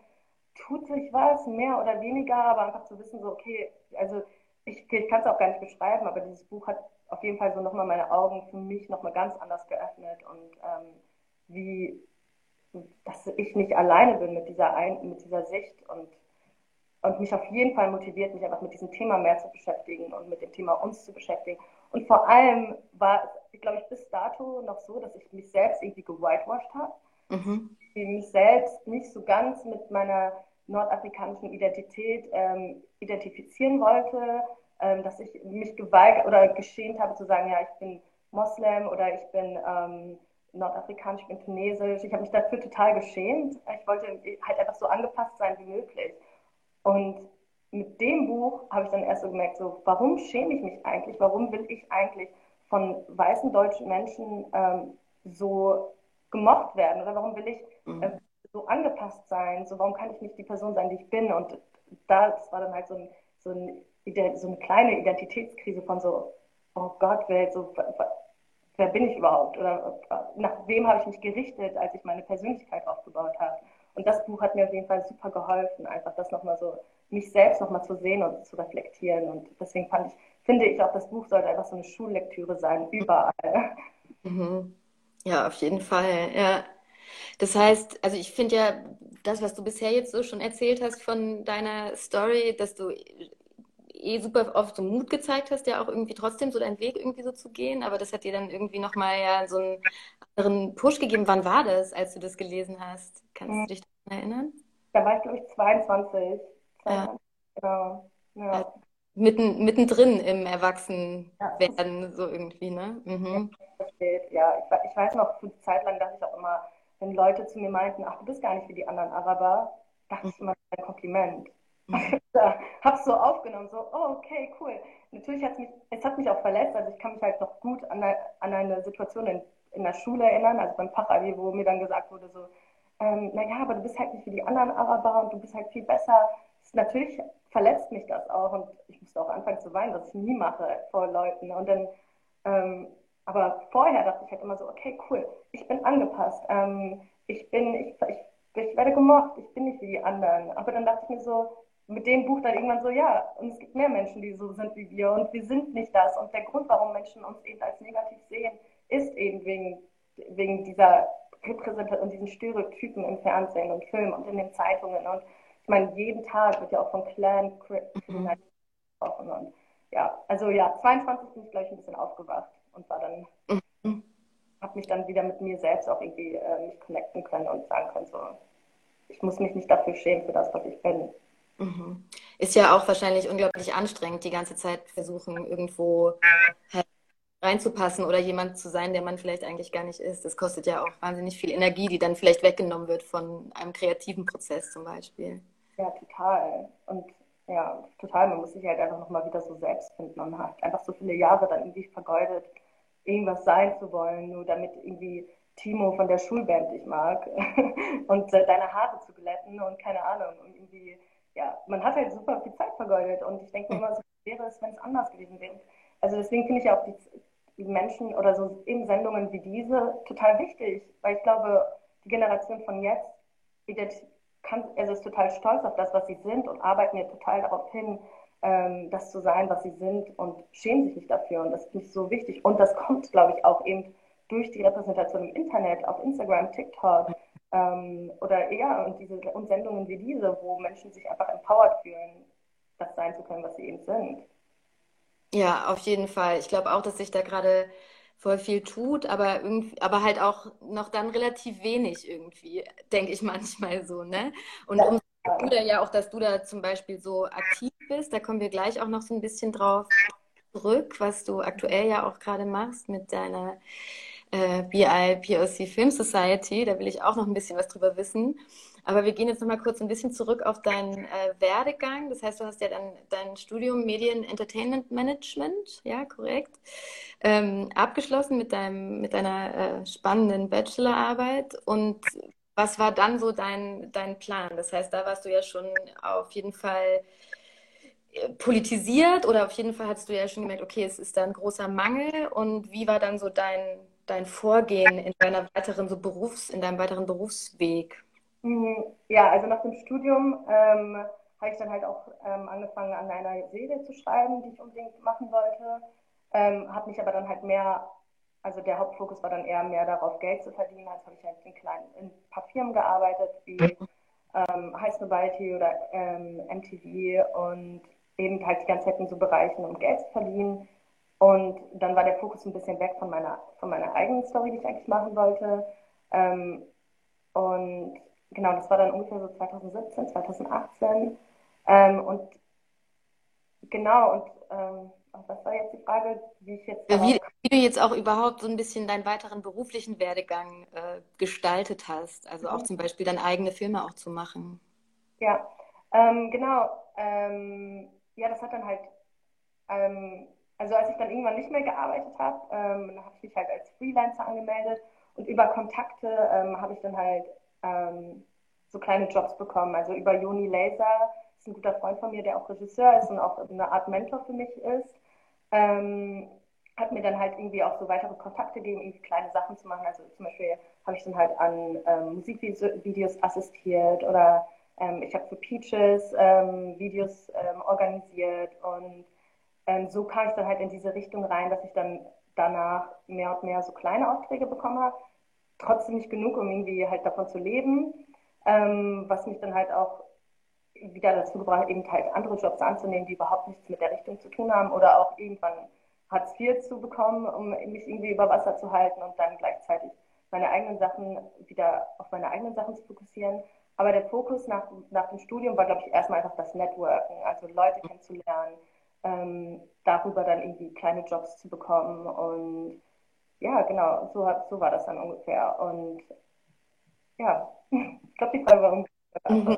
tut sich was, mehr oder weniger, aber einfach zu wissen, so okay, also ich, ich kann es auch gar nicht beschreiben, aber dieses Buch hat auf jeden Fall so nochmal meine Augen für mich nochmal ganz anders geöffnet und ähm, wie, dass ich nicht alleine bin mit dieser, Ein mit dieser Sicht und, und mich auf jeden Fall motiviert, mich einfach mit diesem Thema mehr zu beschäftigen und mit dem Thema uns zu beschäftigen. Und vor allem war es glaube ich, bis dato noch so, dass ich mich selbst irgendwie gewhitewashed habe. Mhm. mich selbst nicht so ganz mit meiner nordafrikanischen Identität ähm, identifizieren wollte, ähm, dass ich mich geweigert oder geschämt habe zu sagen, ja, ich bin Moslem oder ich bin ähm, nordafrikanisch, ich bin tunesisch. Ich habe mich dafür total geschämt. Ich wollte halt einfach so angepasst sein wie möglich. Und mit dem Buch habe ich dann erst so gemerkt, so, warum schäme ich mich eigentlich? Warum will ich eigentlich von weißen deutschen Menschen ähm, so gemocht werden? Oder warum will ich äh, so angepasst sein? So, warum kann ich nicht die Person sein, die ich bin? Und das war dann halt so, ein, so, ein, so eine kleine Identitätskrise von so, oh Gott, wer, so, wer bin ich überhaupt? Oder nach wem habe ich mich gerichtet, als ich meine Persönlichkeit aufgebaut habe? Und das Buch hat mir auf jeden Fall super geholfen, einfach das nochmal so, mich selbst nochmal zu sehen und zu reflektieren. Und deswegen fand ich, finde ich auch, das Buch sollte einfach so eine Schullektüre sein, überall. Mhm. Ja, auf jeden Fall, ja. Das heißt, also ich finde ja, das, was du bisher jetzt so schon erzählt hast von deiner Story, dass du eh super oft so Mut gezeigt hast, ja auch irgendwie trotzdem so deinen Weg irgendwie so zu gehen, aber das hat dir dann irgendwie nochmal ja so einen anderen Push gegeben. Wann war das, als du das gelesen hast? Kannst du dich daran erinnern? Da war ich, glaube ich, 22. 22. Ja. Genau. Ja mitten, mittendrin im Erwachsenwerden, ja. so irgendwie, ne? Mhm. Ja, ich, ich weiß noch, für eine Zeit lang dachte ich auch immer, wenn Leute zu mir meinten, ach, du bist gar nicht wie die anderen Araber, dachte ich immer, ein Kompliment. Mhm. hab's so aufgenommen, so, oh, okay, cool. Natürlich hat es mich, es hat mich auch verletzt, also ich kann mich halt noch gut an, eine, an eine Situation in, in der Schule erinnern, also beim Fachabi, wo mir dann gesagt wurde, so, ähm, naja, aber du bist halt nicht wie die anderen Araber und du bist halt viel besser. Natürlich verletzt mich das auch und ich musste auch anfangen zu weinen, was ich nie mache vor Leuten. Und dann, ähm, aber vorher dachte ich halt immer so, okay, cool, ich bin angepasst, ähm, ich bin, ich, ich, ich werde gemocht, ich bin nicht wie die anderen. Aber dann dachte ich mir so, mit dem Buch dann irgendwann so, ja, und es gibt mehr Menschen, die so sind wie wir und wir sind nicht das. Und der Grund, warum Menschen uns eben als negativ sehen, ist eben wegen, wegen dieser Repräsentation und diesen Stereotypen im Fernsehen und Film und in den Zeitungen. Und ich meine, jeden Tag wird ja auch von Clan mhm. gesprochen. Und ja, also ja, 22 bin ich, glaube ich, ein bisschen aufgewacht und war dann, mhm. habe mich dann wieder mit mir selbst auch irgendwie äh, mich connecten können und sagen können, so, ich muss mich nicht dafür schämen für das, was ich bin. Mhm. Ist ja auch wahrscheinlich unglaublich anstrengend, die ganze Zeit versuchen, irgendwo halt reinzupassen oder jemand zu sein, der man vielleicht eigentlich gar nicht ist. Das kostet ja auch wahnsinnig viel Energie, die dann vielleicht weggenommen wird von einem kreativen Prozess zum Beispiel. Ja, total. Und ja, total. Man muss sich halt einfach nochmal wieder so selbst finden und hat einfach so viele Jahre dann irgendwie vergeudet, irgendwas sein zu wollen, nur damit irgendwie Timo von der Schulband dich mag und deine Haare zu glätten und keine Ahnung. Und irgendwie, ja, man hat halt super viel Zeit vergeudet und ich denke immer, so wäre es, wenn es anders gewesen wäre. Also deswegen finde ich auch die, Menschen oder so in Sendungen wie diese total wichtig, weil ich glaube, die Generation von jetzt kann, also ist total stolz auf das, was sie sind und arbeiten ja total darauf hin, ähm, das zu sein, was sie sind und schämen sich nicht dafür. Und das ist nicht so wichtig. Und das kommt, glaube ich, auch eben durch die Repräsentation im Internet, auf Instagram, TikTok ähm, oder ja, und diese und Sendungen wie diese, wo Menschen sich einfach empowered fühlen, das sein zu können, was sie eben sind. Ja, auf jeden Fall. Ich glaube auch, dass sich da gerade voll viel tut, aber irgendwie, aber halt auch noch dann relativ wenig irgendwie, denke ich manchmal so, ne? Und ja. umso cooler ja auch, dass du da zum Beispiel so aktiv bist. Da kommen wir gleich auch noch so ein bisschen drauf zurück, was du aktuell ja auch gerade machst mit deiner äh, BI POC Film Society. Da will ich auch noch ein bisschen was drüber wissen. Aber wir gehen jetzt noch mal kurz ein bisschen zurück auf deinen äh, Werdegang. Das heißt, du hast ja dann dein Studium Medien Entertainment Management, ja, korrekt, ähm, abgeschlossen mit, deinem, mit deiner äh, spannenden Bachelorarbeit. Und was war dann so dein, dein Plan? Das heißt, da warst du ja schon auf jeden Fall äh, politisiert oder auf jeden Fall hast du ja schon gemerkt, okay, es ist da ein großer Mangel. Und wie war dann so dein, dein Vorgehen in deiner weiteren so Berufs, in deinem weiteren Berufsweg? Mhm. Ja, also nach dem Studium ähm, habe ich dann halt auch ähm, angefangen, an einer Serie zu schreiben, die ich unbedingt machen wollte. Ähm, habe mich aber dann halt mehr, also der Hauptfokus war dann eher mehr darauf, Geld zu verdienen. Also habe ich halt in kleinen, in ein paar Firmen gearbeitet, wie ähm, High Snobiety oder ähm, MTV und eben halt die ganze Zeit in so Bereichen, um Geld zu verdienen. Und dann war der Fokus ein bisschen weg von meiner, von meiner eigenen Story, die ich eigentlich machen wollte. Ähm, und genau, das war dann ungefähr so 2017, 2018. Ähm, und genau, und ähm, was war jetzt die Frage, wie ich jetzt. Ja, wie, wie, du jetzt auch überhaupt so ein bisschen deinen weiteren beruflichen Werdegang äh, gestaltet hast. Also auch mhm. zum Beispiel deine eigene Filme auch zu machen. Ja, ähm, genau. Ähm, ja, das hat dann halt. Ähm, also als ich dann irgendwann nicht mehr gearbeitet habe, ähm, dann habe ich mich halt als Freelancer angemeldet und über Kontakte habe ich dann halt ähm, so kleine Jobs bekommen. Also über Joni Laser, ist ein guter Freund von mir, der auch Regisseur ist und auch eine Art Mentor für mich ist. Ähm, hat mir dann halt irgendwie auch so weitere Kontakte gegeben, irgendwie kleine Sachen zu machen. Also zum Beispiel habe ich dann halt an ähm, Musikvideos assistiert oder ähm, ich habe für Peaches ähm, Videos ähm, organisiert und ähm, so kam ich dann halt in diese Richtung rein, dass ich dann danach mehr und mehr so kleine Aufträge bekommen habe trotzdem nicht genug, um irgendwie halt davon zu leben, ähm, was mich dann halt auch wieder dazu gebracht hat, eben halt andere Jobs anzunehmen, die überhaupt nichts mit der Richtung zu tun haben oder auch irgendwann Hartz IV zu bekommen, um mich irgendwie über Wasser zu halten und dann gleichzeitig meine eigenen Sachen wieder auf meine eigenen Sachen zu fokussieren. Aber der Fokus nach, nach dem Studium war, glaube ich, erstmal einfach das Networken, also Leute kennenzulernen, ähm, darüber dann irgendwie kleine Jobs zu bekommen und ja, genau, so, so war das dann ungefähr. Und ja, ich glaube, die Frage war ungefähr. Mhm.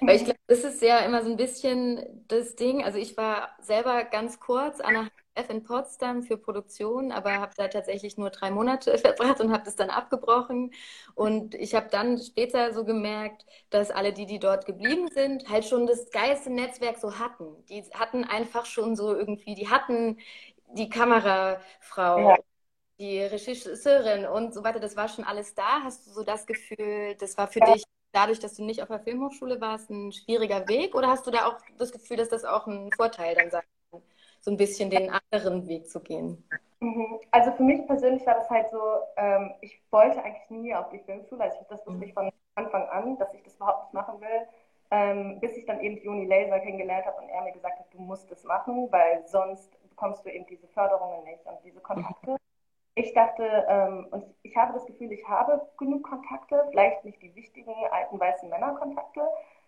Weil ich glaube, das ist ja immer so ein bisschen das Ding. Also ich war selber ganz kurz an der HF in Potsdam für Produktion, aber habe da tatsächlich nur drei Monate verbracht und habe das dann abgebrochen. Und ich habe dann später so gemerkt, dass alle die, die dort geblieben sind, halt schon das geilste Netzwerk so hatten. Die hatten einfach schon so irgendwie, die hatten die Kamerafrau, ja die Regisseurin und so weiter, das war schon alles da. Hast du so das Gefühl, das war für dich dadurch, dass du nicht auf der Filmhochschule warst, ein schwieriger Weg? Oder hast du da auch das Gefühl, dass das auch ein Vorteil dann sein kann, so ein bisschen den anderen Weg zu gehen? Mhm. Also für mich persönlich war das halt so, ähm, ich wollte eigentlich nie auf die Filmschule. Also das wusste ich von Anfang an, dass ich das überhaupt nicht machen will. Ähm, bis ich dann eben Juni Laser kennengelernt habe und er mir gesagt hat, du musst es machen, weil sonst bekommst du eben diese Förderungen nicht und diese Kontakte. Ich dachte, ähm, und ich habe das Gefühl, ich habe genug Kontakte, vielleicht nicht die wichtigen alten weißen Männerkontakte,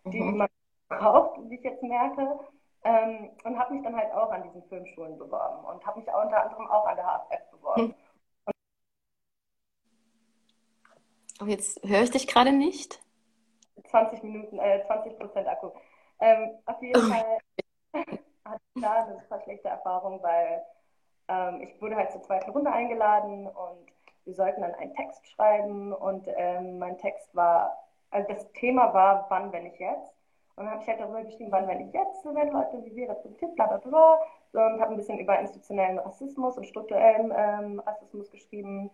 die mhm. man braucht, wie ich jetzt merke. Ähm, und habe mich dann halt auch an diesen Filmschulen beworben und habe mich auch unter anderem auch an der HFF beworben. Mhm. Oh, jetzt höre ich dich gerade nicht. 20 Minuten, äh, 20 Prozent Akku. Ähm, auf jeden oh. Fall hatte ich da eine super schlechte Erfahrung, weil ähm, ich wurde halt zur zweiten Runde eingeladen und wir sollten dann einen Text schreiben und ähm, mein Text war, also das Thema war, wann, wenn ich jetzt. Und dann habe ich halt darüber geschrieben, wann, wenn ich jetzt, wenn Leute wie wir repräsentiert, bla bla bla. Und habe ein bisschen über institutionellen Rassismus und strukturellen ähm, Rassismus geschrieben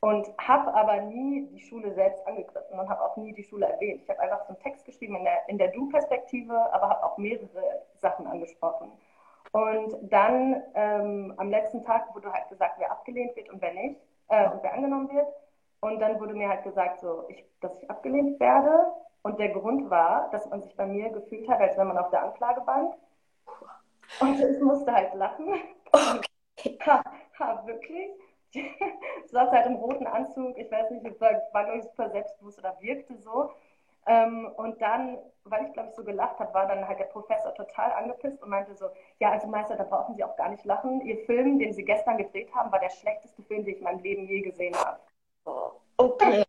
und habe aber nie die Schule selbst angegriffen und habe auch nie die Schule erwähnt. Ich habe einfach so einen Text geschrieben in der, in der Du-Perspektive, aber habe auch mehrere Sachen angesprochen. Und dann ähm, am letzten Tag wurde halt gesagt, wer abgelehnt wird und wer nicht, äh, und wer angenommen wird. Und dann wurde mir halt gesagt, so, ich, dass ich abgelehnt werde. Und der Grund war, dass man sich bei mir gefühlt hat, als wenn man auf der Anklagebank. Und ich musste halt lachen. Okay. ha, ha, wirklich. saß halt im roten Anzug, ich weiß nicht, war, war glaube ich super selbstbewusst oder wirkte so. Ähm, und dann, weil ich glaube ich so gelacht habe, war dann halt der Professor total angepisst und meinte so, ja, also Meister, da brauchen Sie auch gar nicht lachen. Ihr Film, den Sie gestern gedreht haben, war der schlechteste Film, den ich in meinem Leben je gesehen habe. Oh, okay.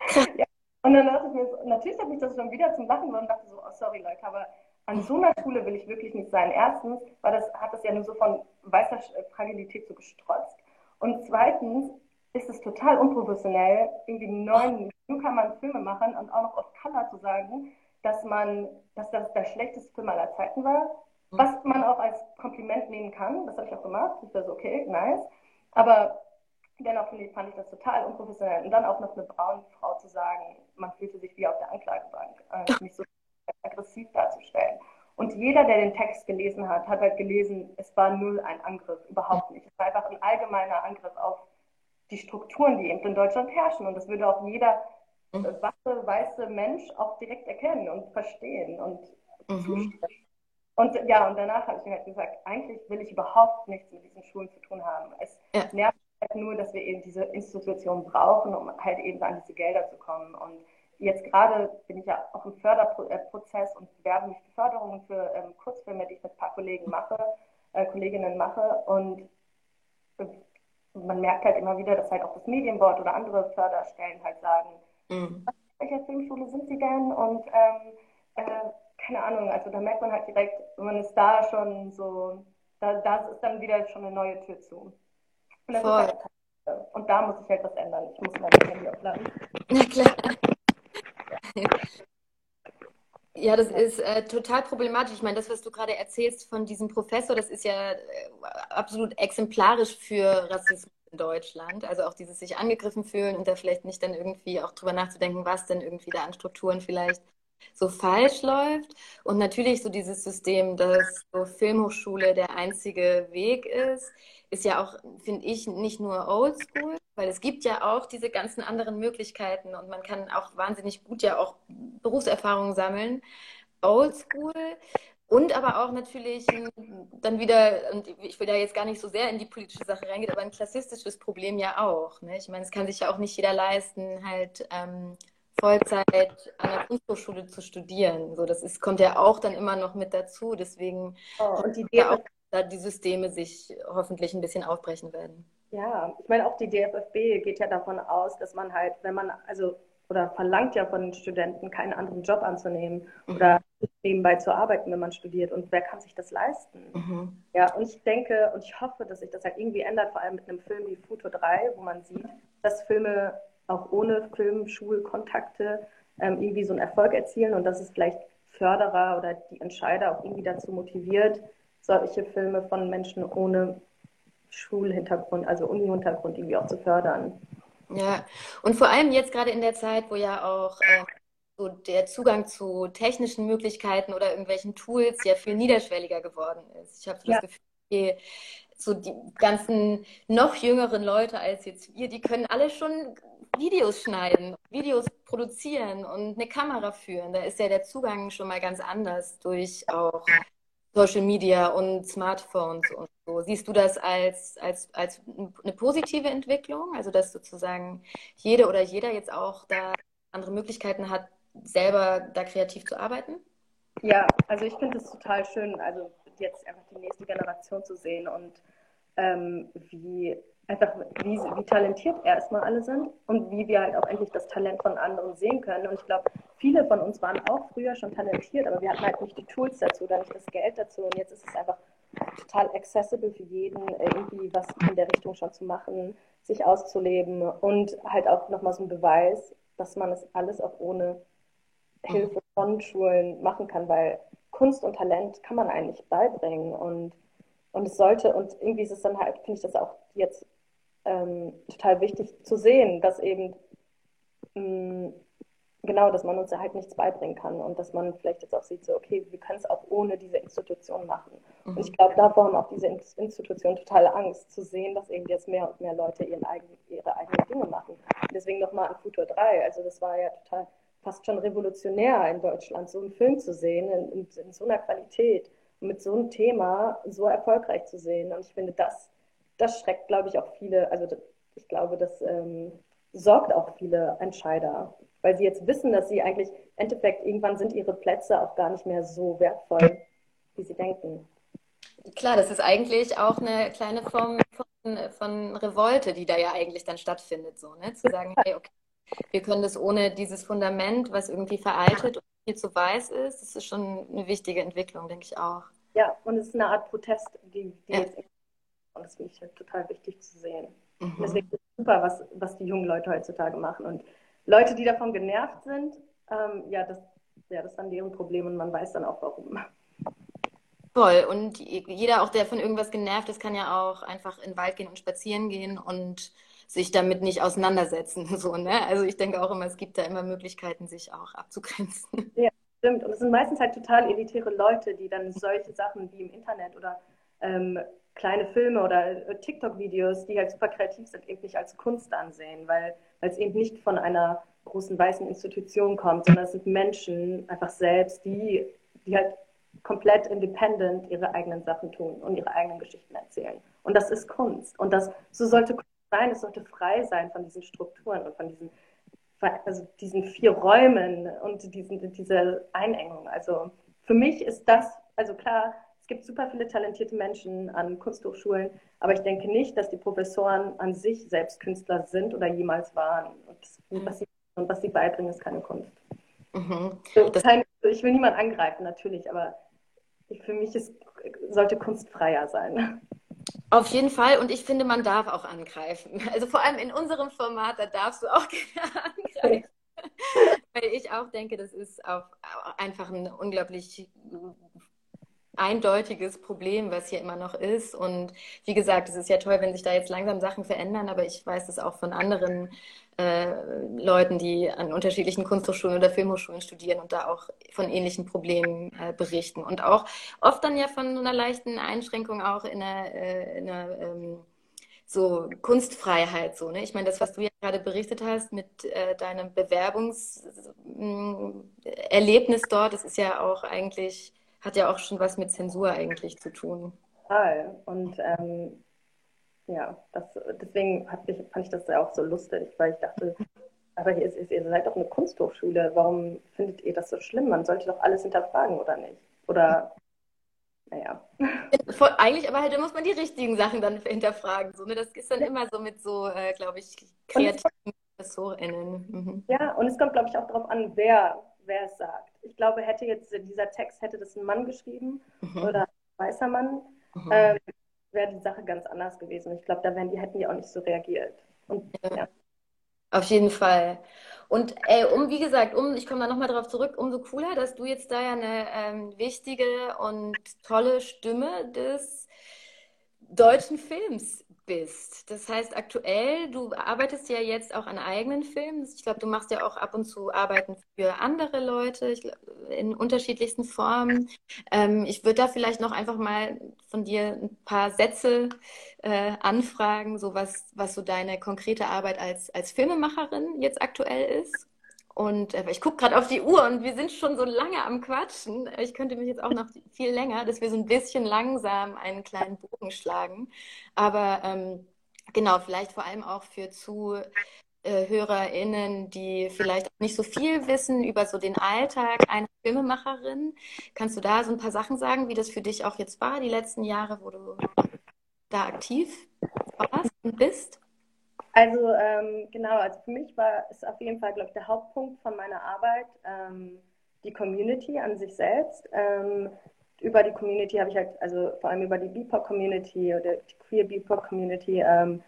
ja. Und dann dachte ich mir so, natürlich hat mich das schon wieder zum Lachen und dachte so, oh sorry Leute, aber an so einer Schule will ich wirklich nicht sein. Erstens, weil das hat das ja nur so von weißer Fragilität so gestrotzt. Und zweitens ist es total unprofessionell, irgendwie neuen Newcomern Filme machen und auch noch auf Color zu sagen, dass man, dass das der schlechteste Film aller Zeiten war, mhm. was man auch als Kompliment nehmen kann. Das habe ich auch gemacht. Ich war so, okay, nice. Aber dennoch fand ich das total unprofessionell. Und dann auch noch eine braune Frau zu sagen, man fühlte sich wie auf der Anklagebank, äh, mich so aggressiv darzustellen. Und jeder, der den Text gelesen hat, hat halt gelesen, es war null ein Angriff, überhaupt nicht. Es war einfach ein allgemeiner Angriff die Strukturen, die eben in Deutschland herrschen. Und das würde auch jeder mhm. weiße, weiße Mensch auch direkt erkennen und verstehen und mhm. zustimmen. Und ja, und danach habe ich mir halt gesagt, eigentlich will ich überhaupt nichts mit diesen Schulen zu tun haben. Es ja. nervt halt nur, dass wir eben diese Institution brauchen, um halt eben an diese Gelder zu kommen. Und jetzt gerade bin ich ja auch im Förderprozess und bewerbe mich für Förderungen für ähm, Kurzfilme, die ich mit ein paar Kollegen mache, äh, Kolleginnen mache. Und man merkt halt immer wieder, dass halt auch das Medienboard oder andere Förderstellen halt sagen, mhm. welcher Filmschule sind sie denn? Und ähm, äh, keine Ahnung, also da merkt man halt direkt, man ist da schon so, da, da ist dann wieder schon eine neue Tür zu. Und, halt, und da muss ich halt was ändern. Ich muss mein Handy aufladen. Na klar. Ja, das ist äh, total problematisch. Ich meine, das, was du gerade erzählst von diesem Professor, das ist ja äh, absolut exemplarisch für Rassismus in Deutschland. Also auch dieses sich angegriffen fühlen und da vielleicht nicht dann irgendwie auch drüber nachzudenken, was denn irgendwie da an Strukturen vielleicht so falsch läuft. Und natürlich so dieses System, dass so Filmhochschule der einzige Weg ist, ist ja auch, finde ich, nicht nur oldschool, weil es gibt ja auch diese ganzen anderen Möglichkeiten und man kann auch wahnsinnig gut ja auch Berufserfahrungen sammeln. Oldschool und aber auch natürlich dann wieder, und ich will da jetzt gar nicht so sehr in die politische Sache reingehen, aber ein klassistisches Problem ja auch. Ne? Ich meine, es kann sich ja auch nicht jeder leisten, halt ähm, Vollzeit an der Kunsthochschule zu studieren. So, das ist, kommt ja auch dann immer noch mit dazu. Deswegen oh, und die ja auch, da die Systeme sich hoffentlich ein bisschen aufbrechen werden. Ja, ich meine, auch die DFFB geht ja davon aus, dass man halt, wenn man, also, oder verlangt ja von den Studenten, keinen anderen Job anzunehmen mhm. oder nebenbei zu arbeiten, wenn man studiert. Und wer kann sich das leisten? Mhm. Ja, und ich denke und ich hoffe, dass sich das halt irgendwie ändert, vor allem mit einem Film wie Futo 3, wo man sieht, dass Filme auch ohne Filmschulkontakte ähm, irgendwie so einen Erfolg erzielen und dass es vielleicht Förderer oder die Entscheider auch irgendwie dazu motiviert, solche Filme von Menschen ohne Schulhintergrund, also Uni-Hintergrund irgendwie auch zu fördern. Ja, und vor allem jetzt gerade in der Zeit, wo ja auch äh, so der Zugang zu technischen Möglichkeiten oder irgendwelchen Tools ja viel niederschwelliger geworden ist. Ich habe so ja. das Gefühl, so die ganzen noch jüngeren Leute als jetzt wir, die können alle schon Videos schneiden, Videos produzieren und eine Kamera führen. Da ist ja der Zugang schon mal ganz anders durch auch Social Media und Smartphones und so. Siehst du das als, als, als eine positive Entwicklung? Also, dass sozusagen jede oder jeder jetzt auch da andere Möglichkeiten hat, selber da kreativ zu arbeiten? Ja, also ich finde es total schön, also jetzt einfach die nächste Generation zu sehen und ähm, wie einfach, wie, wie talentiert erstmal alle sind und wie wir halt auch endlich das Talent von anderen sehen können. Und ich glaube, viele von uns waren auch früher schon talentiert, aber wir hatten halt nicht die Tools dazu oder nicht das Geld dazu. Und jetzt ist es einfach total accessible für jeden, irgendwie was in der Richtung schon zu machen, sich auszuleben und halt auch nochmal so ein Beweis, dass man es alles auch ohne Hilfe von Schulen machen kann, weil Kunst und Talent kann man eigentlich beibringen und und es sollte, und irgendwie ist es dann halt, finde ich das auch jetzt ähm, total wichtig zu sehen, dass eben mh, mm, genau, dass man uns halt nichts beibringen kann und dass man vielleicht jetzt auch sieht, so, okay, wir können es auch ohne diese Institution machen. Mhm. Und ich glaube, davor haben auch diese Institutionen total Angst zu sehen, dass eben jetzt mehr und mehr Leute ihren eigenen, ihre eigenen Dinge machen. Und deswegen nochmal an Futur 3. Also das war ja total fast schon revolutionär in Deutschland, so einen Film zu sehen in, in, in so einer Qualität und mit so einem Thema so erfolgreich zu sehen. Und ich finde, das das schreckt, glaube ich, auch viele, also ich glaube, das ähm, sorgt auch viele Entscheider, weil sie jetzt wissen, dass sie eigentlich, im Endeffekt, irgendwann sind ihre Plätze auch gar nicht mehr so wertvoll, wie sie denken. Klar, das ist eigentlich auch eine kleine Form von, von Revolte, die da ja eigentlich dann stattfindet, so, ne? Zu sagen, hey, okay, wir können das ohne dieses Fundament, was irgendwie veraltet und viel zu weiß ist, das ist schon eine wichtige Entwicklung, denke ich auch. Ja, und es ist eine Art Protest, die, die ja. jetzt und das finde ich halt total wichtig zu sehen. Mhm. Deswegen ist es super, was, was die jungen Leute heutzutage machen. Und Leute, die davon genervt sind, ähm, ja, das, ja, das dann deren Problem und man weiß dann auch warum. Voll. Und jeder, auch der von irgendwas genervt ist, kann ja auch einfach in den Wald gehen und spazieren gehen und sich damit nicht auseinandersetzen. So, ne? Also ich denke auch immer, es gibt da immer Möglichkeiten, sich auch abzugrenzen. Ja, stimmt. Und es sind meistens halt total elitäre Leute, die dann solche Sachen wie im Internet oder ähm, kleine Filme oder äh, TikTok-Videos, die halt super kreativ sind, eben nicht als Kunst ansehen, weil, es eben nicht von einer großen weißen Institution kommt, sondern es sind Menschen einfach selbst, die, die halt komplett independent ihre eigenen Sachen tun und ihre eigenen Geschichten erzählen. Und das ist Kunst. Und das, so sollte Kunst sein, es sollte frei sein von diesen Strukturen und von diesen, also diesen vier Räumen und diesen, diese Einengung. Also für mich ist das, also klar, gibt super viele talentierte Menschen an Kunsthochschulen, aber ich denke nicht, dass die Professoren an sich selbst Künstler sind oder jemals waren. Und, das, mhm. was, sie, und was sie beibringen, ist keine Kunst. Mhm. So, kein, ich will niemanden angreifen, natürlich, aber für mich ist, sollte Kunst freier sein. Auf jeden Fall. Und ich finde, man darf auch angreifen. Also vor allem in unserem Format, da darfst du auch gerne angreifen. Weil ich auch denke, das ist auch einfach ein unglaublich eindeutiges Problem, was hier immer noch ist. Und wie gesagt, es ist ja toll, wenn sich da jetzt langsam Sachen verändern, aber ich weiß es auch von anderen äh, Leuten, die an unterschiedlichen Kunsthochschulen oder Filmhochschulen studieren und da auch von ähnlichen Problemen äh, berichten. Und auch oft dann ja von einer leichten Einschränkung auch in einer, äh, in einer ähm, so Kunstfreiheit so, ne? Ich meine, das, was du ja gerade berichtet hast mit äh, deinem Bewerbungserlebnis dort, das ist ja auch eigentlich hat ja auch schon was mit Zensur eigentlich zu tun. Total. Und ähm, ja, das, deswegen ich, fand ich das ja auch so lustig, weil ich dachte, aber ihr, ihr seid doch eine Kunsthochschule, warum findet ihr das so schlimm? Man sollte doch alles hinterfragen, oder nicht? Oder naja. Eigentlich, aber halt, da muss man die richtigen Sachen dann hinterfragen. So, ne? Das ist dann immer so mit so, äh, glaube ich, kreativen ProfessorInnen. Mhm. Ja, und es kommt, glaube ich, auch darauf an, wer, wer es sagt ich glaube, hätte jetzt dieser Text, hätte das ein Mann geschrieben mhm. oder ein weißer Mann, mhm. ähm, wäre die Sache ganz anders gewesen. Ich glaube, da wären die, hätten die auch nicht so reagiert. Und, ja. Ja. Auf jeden Fall. Und ey, um, wie gesagt, um, ich komme da nochmal drauf zurück, umso cooler, dass du jetzt da ja eine ähm, wichtige und tolle Stimme des deutschen Films bist. Das heißt, aktuell, du arbeitest ja jetzt auch an eigenen Filmen. Ich glaube, du machst ja auch ab und zu Arbeiten für andere Leute glaub, in unterschiedlichsten Formen. Ähm, ich würde da vielleicht noch einfach mal von dir ein paar Sätze äh, anfragen, so was, was so deine konkrete Arbeit als, als Filmemacherin jetzt aktuell ist. Und äh, ich gucke gerade auf die Uhr und wir sind schon so lange am Quatschen. Ich könnte mich jetzt auch noch viel länger, dass wir so ein bisschen langsam einen kleinen Bogen schlagen. Aber ähm, genau, vielleicht vor allem auch für ZuhörerInnen, die vielleicht nicht so viel wissen über so den Alltag einer Filmemacherin. Kannst du da so ein paar Sachen sagen, wie das für dich auch jetzt war, die letzten Jahre, wo du da aktiv warst und bist? Also ähm, genau, also für mich war es auf jeden Fall, glaube ich, der Hauptpunkt von meiner Arbeit ähm, die Community an sich selbst. Ähm, über die Community habe ich halt, also vor allem über die BIPOC-Community oder die Queer BIPOC-Community, ähm,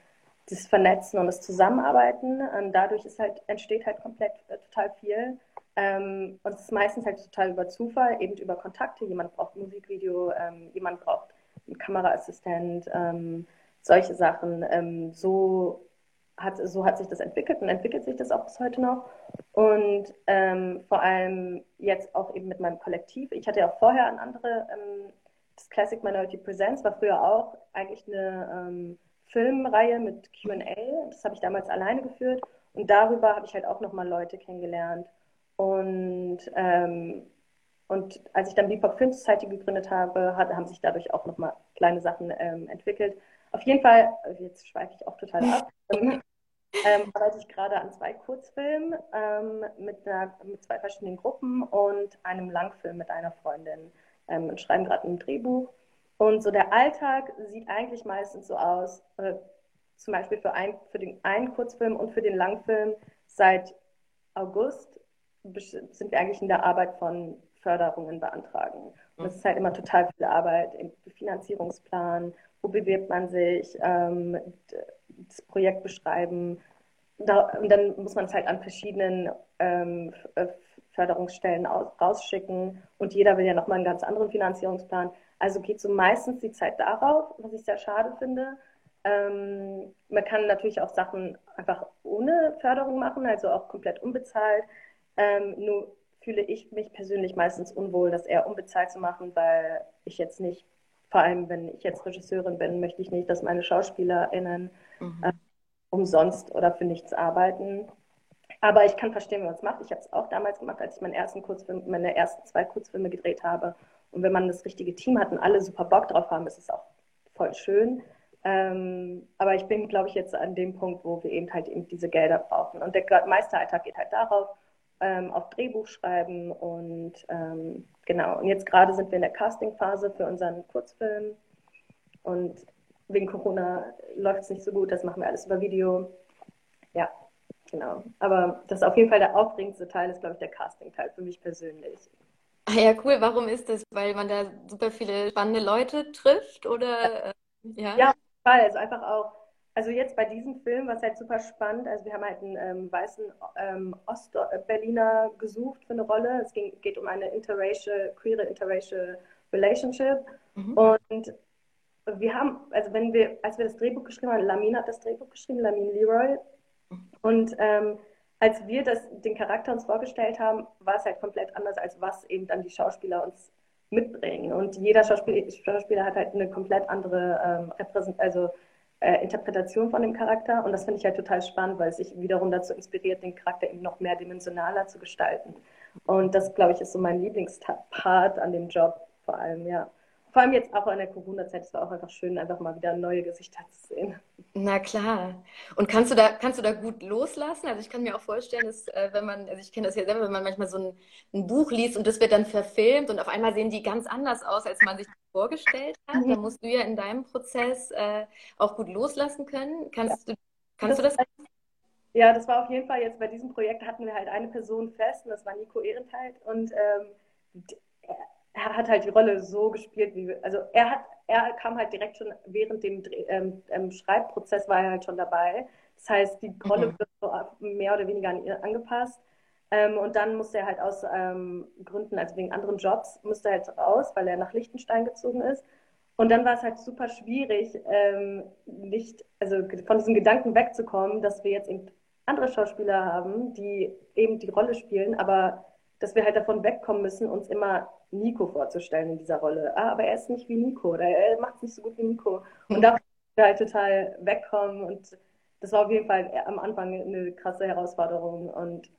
das Vernetzen und das Zusammenarbeiten. Dadurch ist halt, entsteht halt komplett äh, total viel. Ähm, und es ist meistens halt total über Zufall, eben über Kontakte. Jemand braucht ein Musikvideo, ähm, jemand braucht einen Kameraassistent, solche Sachen. so hat, so hat sich das entwickelt und entwickelt sich das auch bis heute noch. Und ähm, vor allem jetzt auch eben mit meinem Kollektiv. Ich hatte ja auch vorher ein andere, ähm, das Classic Minority Presents war früher auch eigentlich eine ähm, Filmreihe mit QA. Das habe ich damals alleine geführt. Und darüber habe ich halt auch nochmal Leute kennengelernt. Und, ähm, und als ich dann Bebop Film Society gegründet habe, hat, haben sich dadurch auch nochmal kleine Sachen ähm, entwickelt. Auf jeden Fall, jetzt schweife ich auch total ab, ähm, ähm, arbeite ich gerade an zwei Kurzfilmen ähm, mit, einer, mit zwei verschiedenen Gruppen und einem Langfilm mit einer Freundin ähm, und schreiben gerade ein Drehbuch. Und so der Alltag sieht eigentlich meistens so aus, äh, zum Beispiel für, ein, für den einen Kurzfilm und für den Langfilm seit August sind wir eigentlich in der Arbeit von Förderungen beantragen. Und das ist halt immer total viel Arbeit, Finanzierungsplan, wo bewirbt man sich, ähm, das Projekt beschreiben. Da, und dann muss man es halt an verschiedenen ähm, äh, Förderungsstellen aus, rausschicken und jeder will ja nochmal einen ganz anderen Finanzierungsplan. Also geht so meistens die Zeit darauf, was ich sehr schade finde. Ähm, man kann natürlich auch Sachen einfach ohne Förderung machen, also auch komplett unbezahlt. Ähm, nur fühle ich mich persönlich meistens unwohl, das eher unbezahlt zu machen, weil ich jetzt nicht, vor allem wenn ich jetzt Regisseurin bin, möchte ich nicht, dass meine SchauspielerInnen mhm. äh, umsonst oder für nichts arbeiten. Aber ich kann verstehen, wie man es macht. Ich habe es auch damals gemacht, als ich meinen ersten Kurzfilm, meine ersten zwei Kurzfilme gedreht habe. Und wenn man das richtige Team hat und alle super Bock drauf haben, ist es auch voll schön. Ähm, aber ich bin, glaube ich, jetzt an dem Punkt, wo wir eben halt eben diese Gelder brauchen. Und der Meisteralltag geht halt darauf, ähm, auf Drehbuch schreiben und ähm, genau. Und jetzt gerade sind wir in der Castingphase für unseren Kurzfilm und wegen Corona läuft es nicht so gut. Das machen wir alles über Video. Ja, genau. Aber das ist auf jeden Fall der aufregendste Teil, ist glaube ich der Casting-Teil für mich persönlich. Ah ja, cool. Warum ist das? Weil man da super viele spannende Leute trifft oder? Äh, ja, ja Fall. Also einfach auch, also jetzt bei diesem Film war es halt super spannend. Also wir haben halt einen ähm, weißen ähm, Ost-Berliner gesucht für eine Rolle. Es ging, geht um eine interracial, queere interracial Relationship. Mhm. Und wir haben, also wenn wir, als wir das Drehbuch geschrieben haben, Lamin hat das Drehbuch geschrieben, Lamin Leroy. Und ähm, als wir das, den Charakter uns vorgestellt haben, war es halt komplett anders, als was eben dann die Schauspieler uns mitbringen. Und jeder Schauspieler, Schauspieler hat halt eine komplett andere ähm, also, äh, Interpretation von dem Charakter. Und das finde ich halt total spannend, weil es sich wiederum dazu inspiriert, den Charakter eben noch mehr dimensionaler zu gestalten. Und das, glaube ich, ist so mein Lieblingspart an dem Job vor allem, ja. Vor allem jetzt auch in der Corona-Zeit, es war auch einfach schön, einfach mal wieder neue Gesichter zu sehen. Na klar. Und kannst du da, kannst du da gut loslassen? Also ich kann mir auch vorstellen, dass äh, wenn man, also ich kenne das ja selber, wenn man manchmal so ein, ein, Buch liest und das wird dann verfilmt und auf einmal sehen die ganz anders aus, als man sich vorgestellt hat. Da musst du ja in deinem Prozess äh, auch gut loslassen können. Kannst ja. du, kannst das, du das? Ja, das war auf jeden Fall jetzt bei diesem Projekt hatten wir halt eine Person fest und das war Nico Ehrenthal und ähm, er hat halt die Rolle so gespielt, wie also er hat, er kam halt direkt schon während dem ähm, ähm, Schreibprozess war er halt schon dabei. Das heißt, die Rolle mhm. wird so mehr oder weniger an ihn angepasst. Ähm, und dann musste er halt aus ähm, Gründen, also wegen anderen Jobs, musste er halt raus, weil er nach Liechtenstein gezogen ist. Und dann war es halt super schwierig, ähm, nicht, also von diesem Gedanken wegzukommen, dass wir jetzt eben andere Schauspieler haben, die eben die Rolle spielen, aber dass wir halt davon wegkommen müssen, uns immer Nico vorzustellen in dieser Rolle. Ah, aber er ist nicht wie Nico oder er macht es nicht so gut wie Nico. Und da wir halt total wegkommen und das war auf jeden Fall am Anfang eine krasse Herausforderung und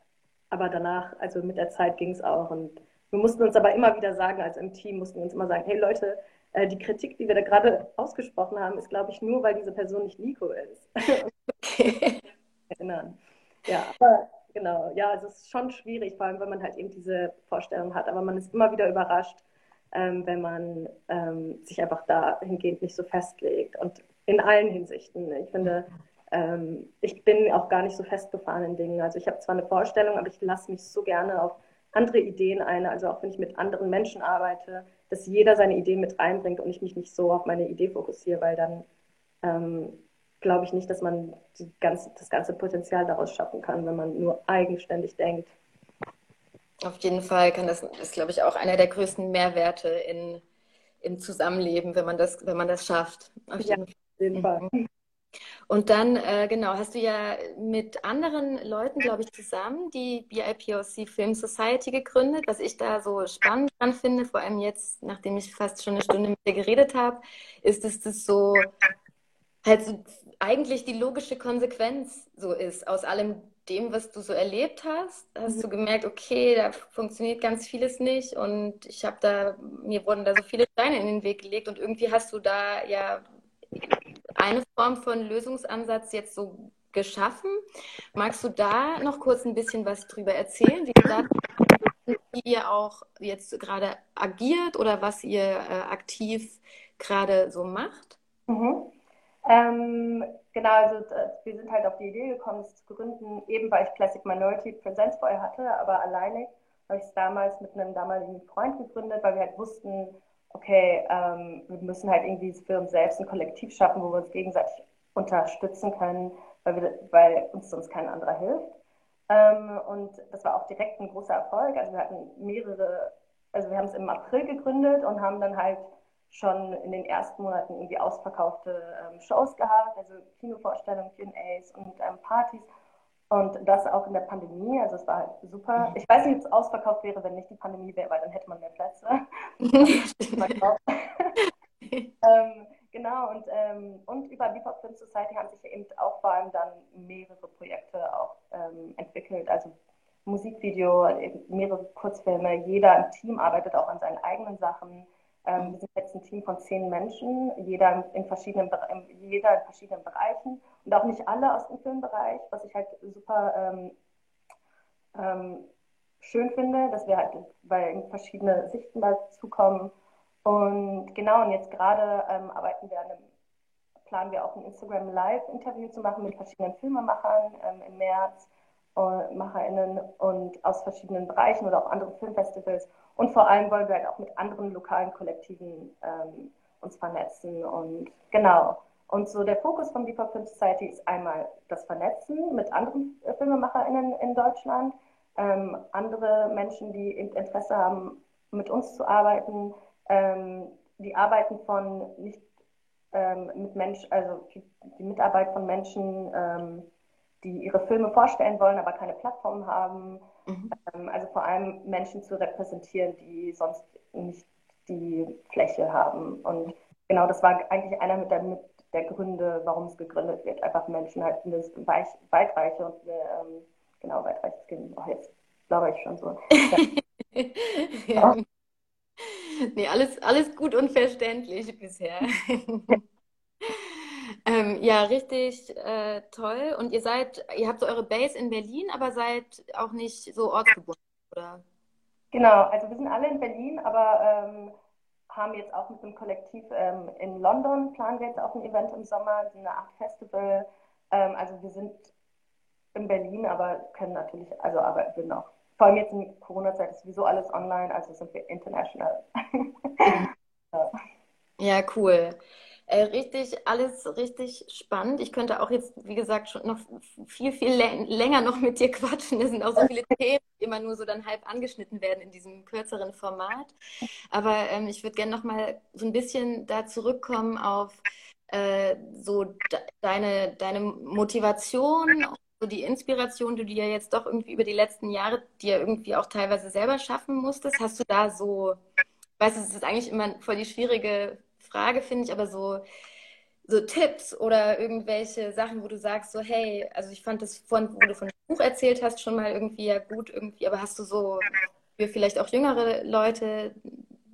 aber danach, also mit der Zeit ging es auch und wir mussten uns aber immer wieder sagen, also im Team mussten wir uns immer sagen, hey Leute, äh, die Kritik, die wir da gerade ausgesprochen haben, ist glaube ich nur, weil diese Person nicht Nico ist. okay. Erinnern. Ja, aber genau. Ja, es ist schon schwierig, vor allem wenn man halt eben diese Vorstellung hat. Aber man ist immer wieder überrascht, ähm, wenn man ähm, sich einfach dahingehend nicht so festlegt. Und in allen Hinsichten. Ich finde, ähm, ich bin auch gar nicht so festgefahren in Dingen. Also ich habe zwar eine Vorstellung, aber ich lasse mich so gerne auf andere Ideen ein. Also auch wenn ich mit anderen Menschen arbeite, dass jeder seine Ideen mit reinbringt und ich mich nicht so auf meine Idee fokussiere, weil dann ähm, glaube ich nicht, dass man ganze, das ganze Potenzial daraus schaffen kann, wenn man nur eigenständig denkt. Auf jeden Fall kann das, ist, glaube ich, auch einer der größten Mehrwerte in, im Zusammenleben, wenn man das, wenn man das schafft. Auf ja, jeden Fall. Mhm. Und dann, äh, genau, hast du ja mit anderen Leuten, glaube ich, zusammen die BIPOC Film Society gegründet. Was ich da so spannend dran finde, vor allem jetzt, nachdem ich fast schon eine Stunde mit dir geredet habe, ist, dass das so halt so eigentlich die logische Konsequenz so ist aus allem dem, was du so erlebt hast, hast mhm. du gemerkt, okay, da funktioniert ganz vieles nicht und ich habe da, mir wurden da so viele Steine in den Weg gelegt und irgendwie hast du da ja eine Form von Lösungsansatz jetzt so geschaffen. Magst du da noch kurz ein bisschen was drüber erzählen, wie, da, wie ihr auch jetzt gerade agiert oder was ihr äh, aktiv gerade so macht? Mhm. Ähm, genau, also wir sind halt auf die Idee gekommen, es zu gründen, eben weil ich Classic Minority Präsenz vorher hatte, aber alleinig habe ich es damals mit einem damaligen Freund gegründet, weil wir halt wussten, okay, ähm, wir müssen halt irgendwie für uns selbst ein Kollektiv schaffen, wo wir uns gegenseitig unterstützen können, weil, wir, weil uns sonst kein anderer hilft. Ähm, und das war auch direkt ein großer Erfolg. Also wir hatten mehrere, also wir haben es im April gegründet und haben dann halt schon in den ersten Monaten irgendwie ausverkaufte ähm, Shows gehabt, also Kinovorstellungen, QAs und ähm, Partys. Und das auch in der Pandemie, also es war halt super. Mhm. Ich weiß nicht, ob es ausverkauft wäre, wenn nicht die Pandemie wäre, weil dann hätte man mehr Plätze. ähm, genau, und, ähm, und über Bebop Film Society haben sich eben auch vor allem dann mehrere Projekte auch ähm, entwickelt, also Musikvideo, mehrere Kurzfilme. Jeder im Team arbeitet auch an seinen eigenen Sachen. Ähm, wir sind jetzt ein Team von zehn Menschen, jeder in, verschiedenen, jeder in verschiedenen Bereichen und auch nicht alle aus dem Filmbereich, was ich halt super ähm, ähm, schön finde, dass wir halt, weil verschiedene Sichten dazukommen. Und genau, und jetzt gerade ähm, arbeiten wir an einem, planen wir auch ein Instagram Live-Interview zu machen mit verschiedenen Filmemachern ähm, im März, äh, MacherInnen und aus verschiedenen Bereichen oder auch anderen Filmfestivals und vor allem wollen wir halt auch mit anderen lokalen Kollektiven ähm, uns vernetzen. Und genau. Und so der Fokus von Deeper Film Society ist einmal das Vernetzen mit anderen äh, FilmemacherInnen in Deutschland, ähm, andere Menschen, die Interesse haben, mit uns zu arbeiten, ähm, die Arbeiten von nicht ähm, mit Menschen, also die, die, Mitarbeit von Menschen, ähm, die ihre Filme vorstellen wollen, aber keine Plattform haben, Mhm. Ähm, also vor allem Menschen zu repräsentieren, die sonst nicht die Fläche haben. Und genau das war eigentlich einer mit der, mit der Gründe, warum es gegründet wird. Einfach Menschen halt eine Weich, Weitreiche und eine, ähm, genau, weitreiches Kind. Oh, jetzt glaube ich schon so. ja. Nee, alles, alles gut und verständlich bisher. Ähm, ja, richtig äh, toll. Und ihr seid, ihr habt so eure Base in Berlin, aber seid auch nicht so ortsgebunden, oder? Genau, also wir sind alle in Berlin, aber ähm, haben jetzt auch mit dem Kollektiv ähm, in London, planen wir jetzt auch ein Event im Sommer, so eine Art Festival. Ähm, also wir sind in Berlin, aber können natürlich, also arbeiten wir noch. Vor allem jetzt in Corona-Zeit ist sowieso alles online, also sind wir international. ja. ja, cool. Äh, richtig, alles richtig spannend. Ich könnte auch jetzt, wie gesagt, schon noch viel, viel länger noch mit dir quatschen. Es sind auch so viele Themen, die immer nur so dann halb angeschnitten werden in diesem kürzeren Format. Aber ähm, ich würde gerne noch mal so ein bisschen da zurückkommen auf äh, so de deine, deine Motivation so die Inspiration, die du ja jetzt doch irgendwie über die letzten Jahre dir irgendwie auch teilweise selber schaffen musstest. Hast du da so, weißt du, es ist eigentlich immer voll die schwierige Frage, finde ich, aber so, so Tipps oder irgendwelche Sachen, wo du sagst, so, hey, also ich fand das von, wo du von dem Buch erzählt hast, schon mal irgendwie ja gut, irgendwie, aber hast du so für vielleicht auch jüngere Leute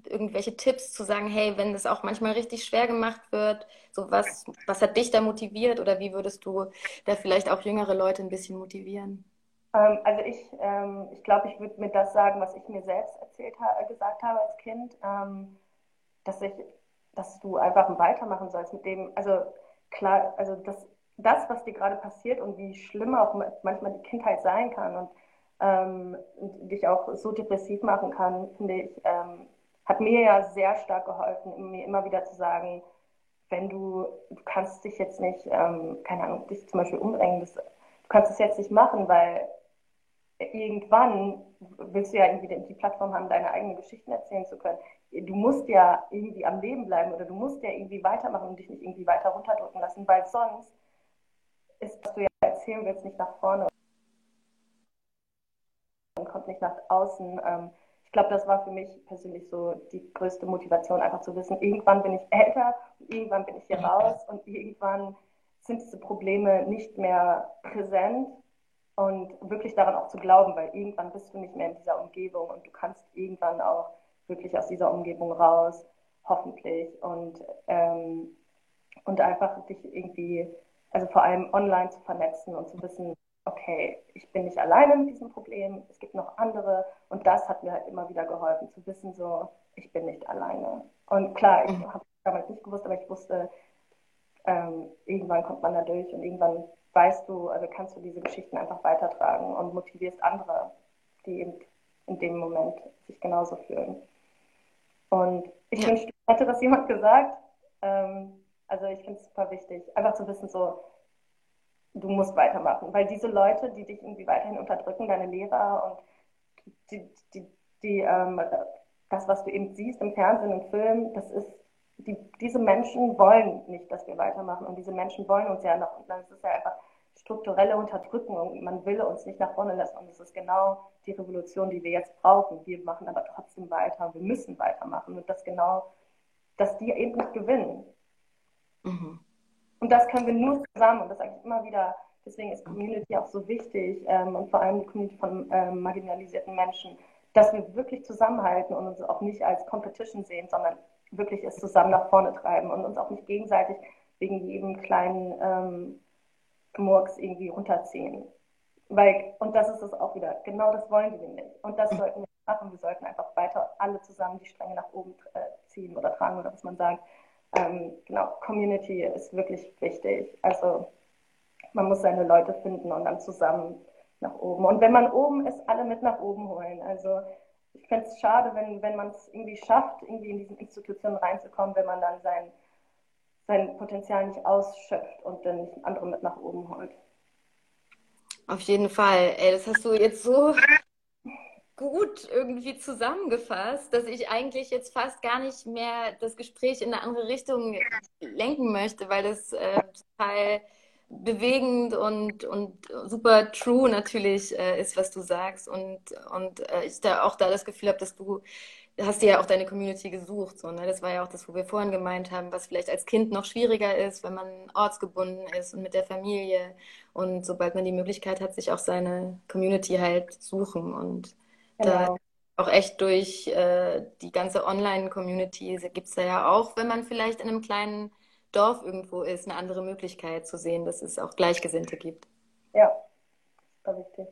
irgendwelche Tipps zu sagen, hey, wenn das auch manchmal richtig schwer gemacht wird, so was, was hat dich da motiviert oder wie würdest du da vielleicht auch jüngere Leute ein bisschen motivieren? Ähm, also ich, ähm, ich glaube, ich würde mir das sagen, was ich mir selbst erzählt gesagt habe als Kind, ähm, dass ich dass du einfach weitermachen sollst mit dem, also klar, also das, das, was dir gerade passiert und wie schlimm auch manchmal die Kindheit sein kann und, ähm, und dich auch so depressiv machen kann, finde ich, ähm, hat mir ja sehr stark geholfen, mir immer wieder zu sagen, wenn du, du kannst dich jetzt nicht, ähm, keine Ahnung, dich zum Beispiel umbringen, das, du kannst es jetzt nicht machen, weil irgendwann willst du ja irgendwie die Plattform haben, deine eigenen Geschichten erzählen zu können du musst ja irgendwie am Leben bleiben oder du musst ja irgendwie weitermachen und dich nicht irgendwie weiter runterdrücken lassen, weil sonst ist, was du ja erzählen willst, nicht nach vorne und kommt nicht nach außen. Ähm, ich glaube, das war für mich persönlich so die größte Motivation, einfach zu wissen, irgendwann bin ich älter, irgendwann bin ich hier raus und irgendwann sind diese Probleme nicht mehr präsent und wirklich daran auch zu glauben, weil irgendwann bist du nicht mehr in dieser Umgebung und du kannst irgendwann auch wirklich aus dieser Umgebung raus, hoffentlich. Und, ähm, und einfach dich irgendwie, also vor allem online zu vernetzen und zu wissen, okay, ich bin nicht alleine mit diesem Problem, es gibt noch andere und das hat mir halt immer wieder geholfen, zu wissen, so, ich bin nicht alleine. Und klar, ich mhm. habe damals nicht gewusst, aber ich wusste, ähm, irgendwann kommt man da durch und irgendwann weißt du, also kannst du diese Geschichten einfach weitertragen und motivierst andere, die eben in dem Moment sich genauso fühlen. Und ich ja. wünschte, hätte das jemand gesagt. Ähm, also ich finde es super wichtig, einfach zu wissen, so, du musst weitermachen. Weil diese Leute, die dich irgendwie weiterhin unterdrücken, deine Lehrer und die, die, die ähm, das, was du eben siehst im Fernsehen, im Film, das ist, die, diese Menschen wollen nicht, dass wir weitermachen. Und diese Menschen wollen uns ja noch, und dann ist es ja einfach strukturelle Unterdrückung. Man will uns nicht nach vorne lassen. Und das ist genau die Revolution, die wir jetzt brauchen. Wir machen aber trotzdem weiter. Wir müssen weitermachen. Und das genau, dass die eben nicht gewinnen. Mhm. Und das können wir nur zusammen. Und das sage ich immer wieder. Deswegen ist Community auch so wichtig. Ähm, und vor allem die Community von ähm, marginalisierten Menschen. Dass wir wirklich zusammenhalten und uns auch nicht als Competition sehen, sondern wirklich es zusammen nach vorne treiben und uns auch nicht gegenseitig wegen jedem kleinen ähm, Murks irgendwie runterziehen. Weil, und das ist es auch wieder, genau das wollen wir nicht. Und das sollten wir machen. Wir sollten einfach weiter alle zusammen die Stränge nach oben äh, ziehen oder tragen oder was man sagt. Ähm, genau, Community ist wirklich wichtig. Also man muss seine Leute finden und dann zusammen nach oben. Und wenn man oben ist, alle mit nach oben holen. Also ich fände es schade, wenn, wenn man es irgendwie schafft, irgendwie in diesen Institutionen reinzukommen, wenn man dann sein sein Potenzial nicht ausschöpft und dann nicht andere mit nach oben holt. Auf jeden Fall. Ey, das hast du jetzt so gut irgendwie zusammengefasst, dass ich eigentlich jetzt fast gar nicht mehr das Gespräch in eine andere Richtung lenken möchte, weil das äh, total bewegend und, und super true natürlich äh, ist, was du sagst. Und, und äh, ich da auch da das Gefühl habe, dass du hast dir ja auch deine Community gesucht. So, ne? Das war ja auch das, wo wir vorhin gemeint haben, was vielleicht als Kind noch schwieriger ist, wenn man ortsgebunden ist und mit der Familie. Und sobald man die Möglichkeit hat, sich auch seine Community halt suchen. Und genau. da auch echt durch äh, die ganze Online-Community gibt es da ja auch, wenn man vielleicht in einem kleinen Dorf irgendwo ist, eine andere Möglichkeit zu sehen, dass es auch Gleichgesinnte gibt. Ja, das war wichtig.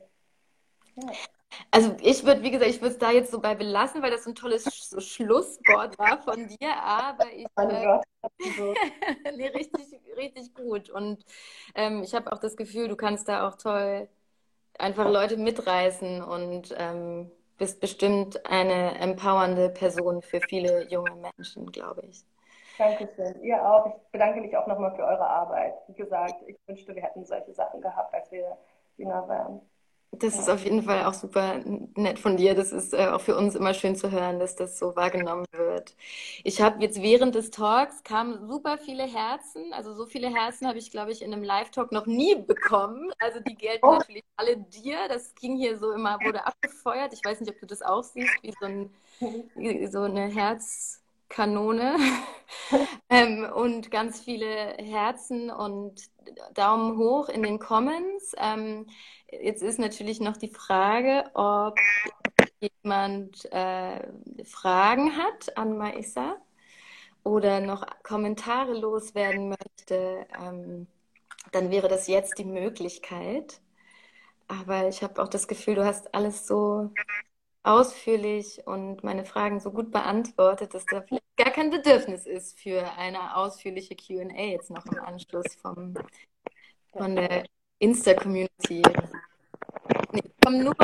Ja. Also ich würde, wie gesagt, ich würde es da jetzt so bei belassen, weil das so ein tolles so Schlusswort war von dir, aber ich äh, nee, richtig, richtig gut. Und ähm, ich habe auch das Gefühl, du kannst da auch toll einfach Leute mitreißen und ähm, bist bestimmt eine empowernde Person für viele junge Menschen, glaube ich. Dankeschön. Ihr auch. Ich bedanke mich auch nochmal für eure Arbeit. Wie gesagt, ich wünschte, wir hätten solche Sachen gehabt, als wir jünger waren. Das ist auf jeden Fall auch super nett von dir. Das ist äh, auch für uns immer schön zu hören, dass das so wahrgenommen wird. Ich habe jetzt während des Talks kamen super viele Herzen. Also so viele Herzen habe ich, glaube ich, in einem Live-Talk noch nie bekommen. Also die gelten oh. natürlich alle dir. Das ging hier so immer, wurde abgefeuert. Ich weiß nicht, ob du das auch siehst, wie so, ein, wie so eine Herzkanone. ähm, und ganz viele Herzen und Daumen hoch in den Comments. Ähm, Jetzt ist natürlich noch die Frage, ob jemand äh, Fragen hat an Maissa oder noch Kommentare loswerden möchte, ähm, dann wäre das jetzt die Möglichkeit. Aber ich habe auch das Gefühl, du hast alles so ausführlich und meine Fragen so gut beantwortet, dass da vielleicht gar kein Bedürfnis ist für eine ausführliche QA jetzt noch im Anschluss vom, von der Insta-Community. Nee, kommen nur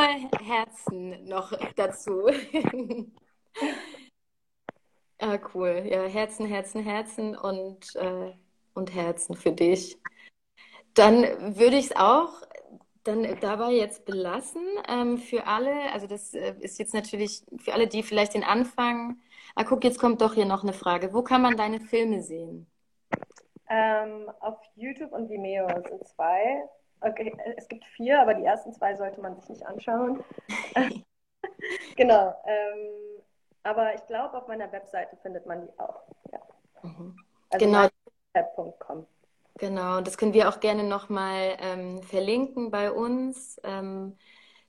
Herzen noch dazu. ah, cool. Ja, Herzen, Herzen, Herzen und, äh, und Herzen für dich. Dann würde ich es auch dann dabei jetzt belassen. Ähm, für alle, also das äh, ist jetzt natürlich für alle, die vielleicht den Anfang. Ah, guck, jetzt kommt doch hier noch eine Frage. Wo kann man deine Filme sehen? Ähm, auf YouTube und Vimeo sind zwei. Okay, es gibt vier, aber die ersten zwei sollte man sich nicht anschauen. genau. Ähm, aber ich glaube, auf meiner Webseite findet man die auch. Ja. Mhm. Also genau. Genau, das können wir auch gerne nochmal ähm, verlinken bei uns. Ähm,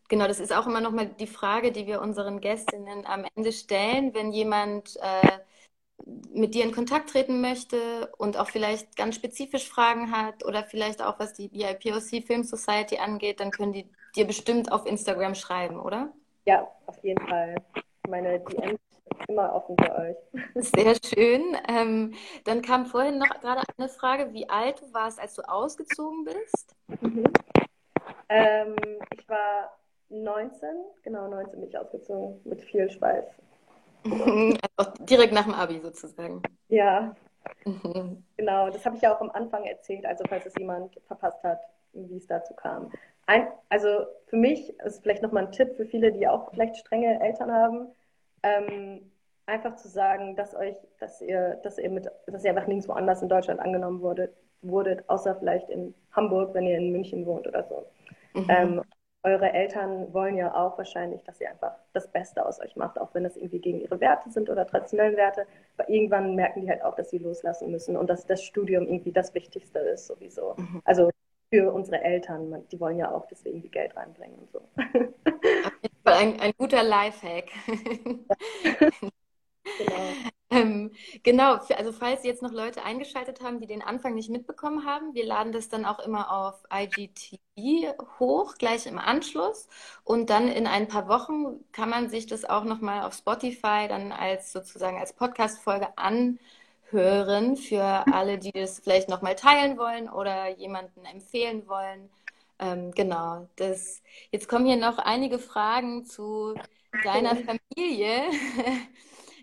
genau, das ist auch immer nochmal die Frage, die wir unseren Gästinnen am Ende stellen, wenn jemand äh, mit dir in Kontakt treten möchte und auch vielleicht ganz spezifisch Fragen hat oder vielleicht auch was die BIPOC Film Society angeht, dann können die dir bestimmt auf Instagram schreiben, oder? Ja, auf jeden Fall. Meine DMs immer offen für euch. Sehr schön. Ähm, dann kam vorhin noch gerade eine Frage, wie alt du warst, als du ausgezogen bist? Mhm. Ähm, ich war 19, genau 19 bin ich ausgezogen, mit viel Schweiß. Also direkt nach dem Abi sozusagen. Ja, genau. Das habe ich ja auch am Anfang erzählt, also falls es jemand verpasst hat, wie es dazu kam. Ein, also für mich ist vielleicht nochmal ein Tipp für viele, die auch vielleicht strenge Eltern haben, ähm, einfach zu sagen, dass euch, dass ihr, dass ihr mit, dass ihr einfach nirgendwo anders in Deutschland angenommen wurdet, wurdet, außer vielleicht in Hamburg, wenn ihr in München wohnt oder so. Mhm. Ähm, eure Eltern wollen ja auch wahrscheinlich, dass ihr einfach das Beste aus euch macht, auch wenn das irgendwie gegen ihre Werte sind oder traditionellen Werte. Aber irgendwann merken die halt auch, dass sie loslassen müssen und dass das Studium irgendwie das Wichtigste ist sowieso. Mhm. Also für unsere Eltern, die wollen ja auch deswegen die Geld reinbringen und so. Ein, ein guter Lifehack. Genau. Ähm, genau, also falls jetzt noch Leute eingeschaltet haben, die den Anfang nicht mitbekommen haben, wir laden das dann auch immer auf IGTV hoch, gleich im Anschluss. Und dann in ein paar Wochen kann man sich das auch nochmal auf Spotify dann als sozusagen als Podcast-Folge anhören für alle, die das vielleicht nochmal teilen wollen oder jemanden empfehlen wollen. Ähm, genau, das, jetzt kommen hier noch einige Fragen zu deiner Familie.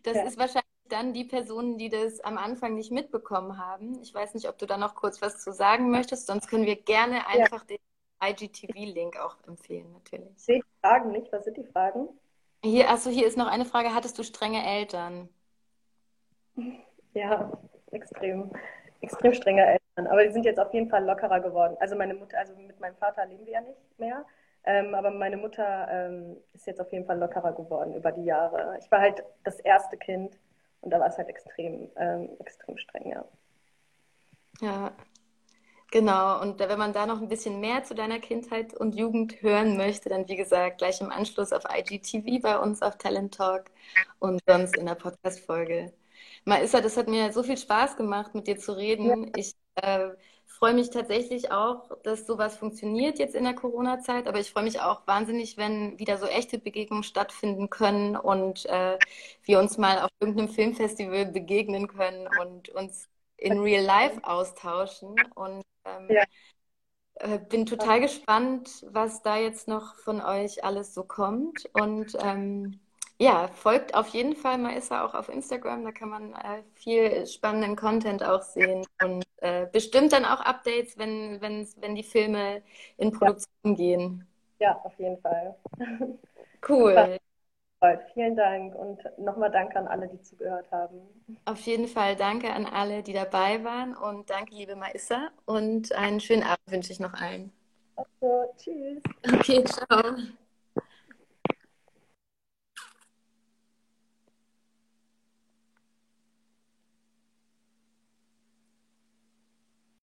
Das ja. ist wahrscheinlich dann die Personen, die das am Anfang nicht mitbekommen haben. Ich weiß nicht, ob du da noch kurz was zu sagen möchtest, sonst können wir gerne einfach ja. den IGTV-Link auch empfehlen, natürlich. Ich sehe die Fragen nicht. Was sind die Fragen? Hier, achso, hier ist noch eine Frage. Hattest du strenge Eltern? Ja, extrem. Extrem strenge Eltern. Aber die sind jetzt auf jeden Fall lockerer geworden. Also meine Mutter, also mit meinem Vater leben wir ja nicht mehr. Ähm, aber meine Mutter ähm, ist jetzt auf jeden Fall lockerer geworden über die Jahre. Ich war halt das erste Kind und da war es halt extrem, ähm, extrem streng, ja. Ja, genau. Und wenn man da noch ein bisschen mehr zu deiner Kindheit und Jugend hören möchte, dann wie gesagt gleich im Anschluss auf IGTV bei uns auf Talent Talk und sonst in der Podcast-Folge. Marissa, das hat mir so viel Spaß gemacht, mit dir zu reden. Ja. Ich äh, freue mich tatsächlich auch, dass sowas funktioniert jetzt in der Corona-Zeit, aber ich freue mich auch wahnsinnig, wenn wieder so echte Begegnungen stattfinden können und äh, wir uns mal auf irgendeinem Filmfestival begegnen können und uns in Real Life austauschen. Und ähm, ja. äh, bin total gespannt, was da jetzt noch von euch alles so kommt. Und ähm, ja, folgt auf jeden Fall Maissa auch auf Instagram. Da kann man äh, viel spannenden Content auch sehen und äh, bestimmt dann auch Updates, wenn, wenn die Filme in Produktion ja. gehen. Ja, auf jeden Fall. Cool. Vielen Dank und nochmal danke an alle, die zugehört haben. Auf jeden Fall danke an alle, die dabei waren und danke, liebe Maissa. Und einen schönen Abend wünsche ich noch allen. Also, tschüss. Okay, ciao.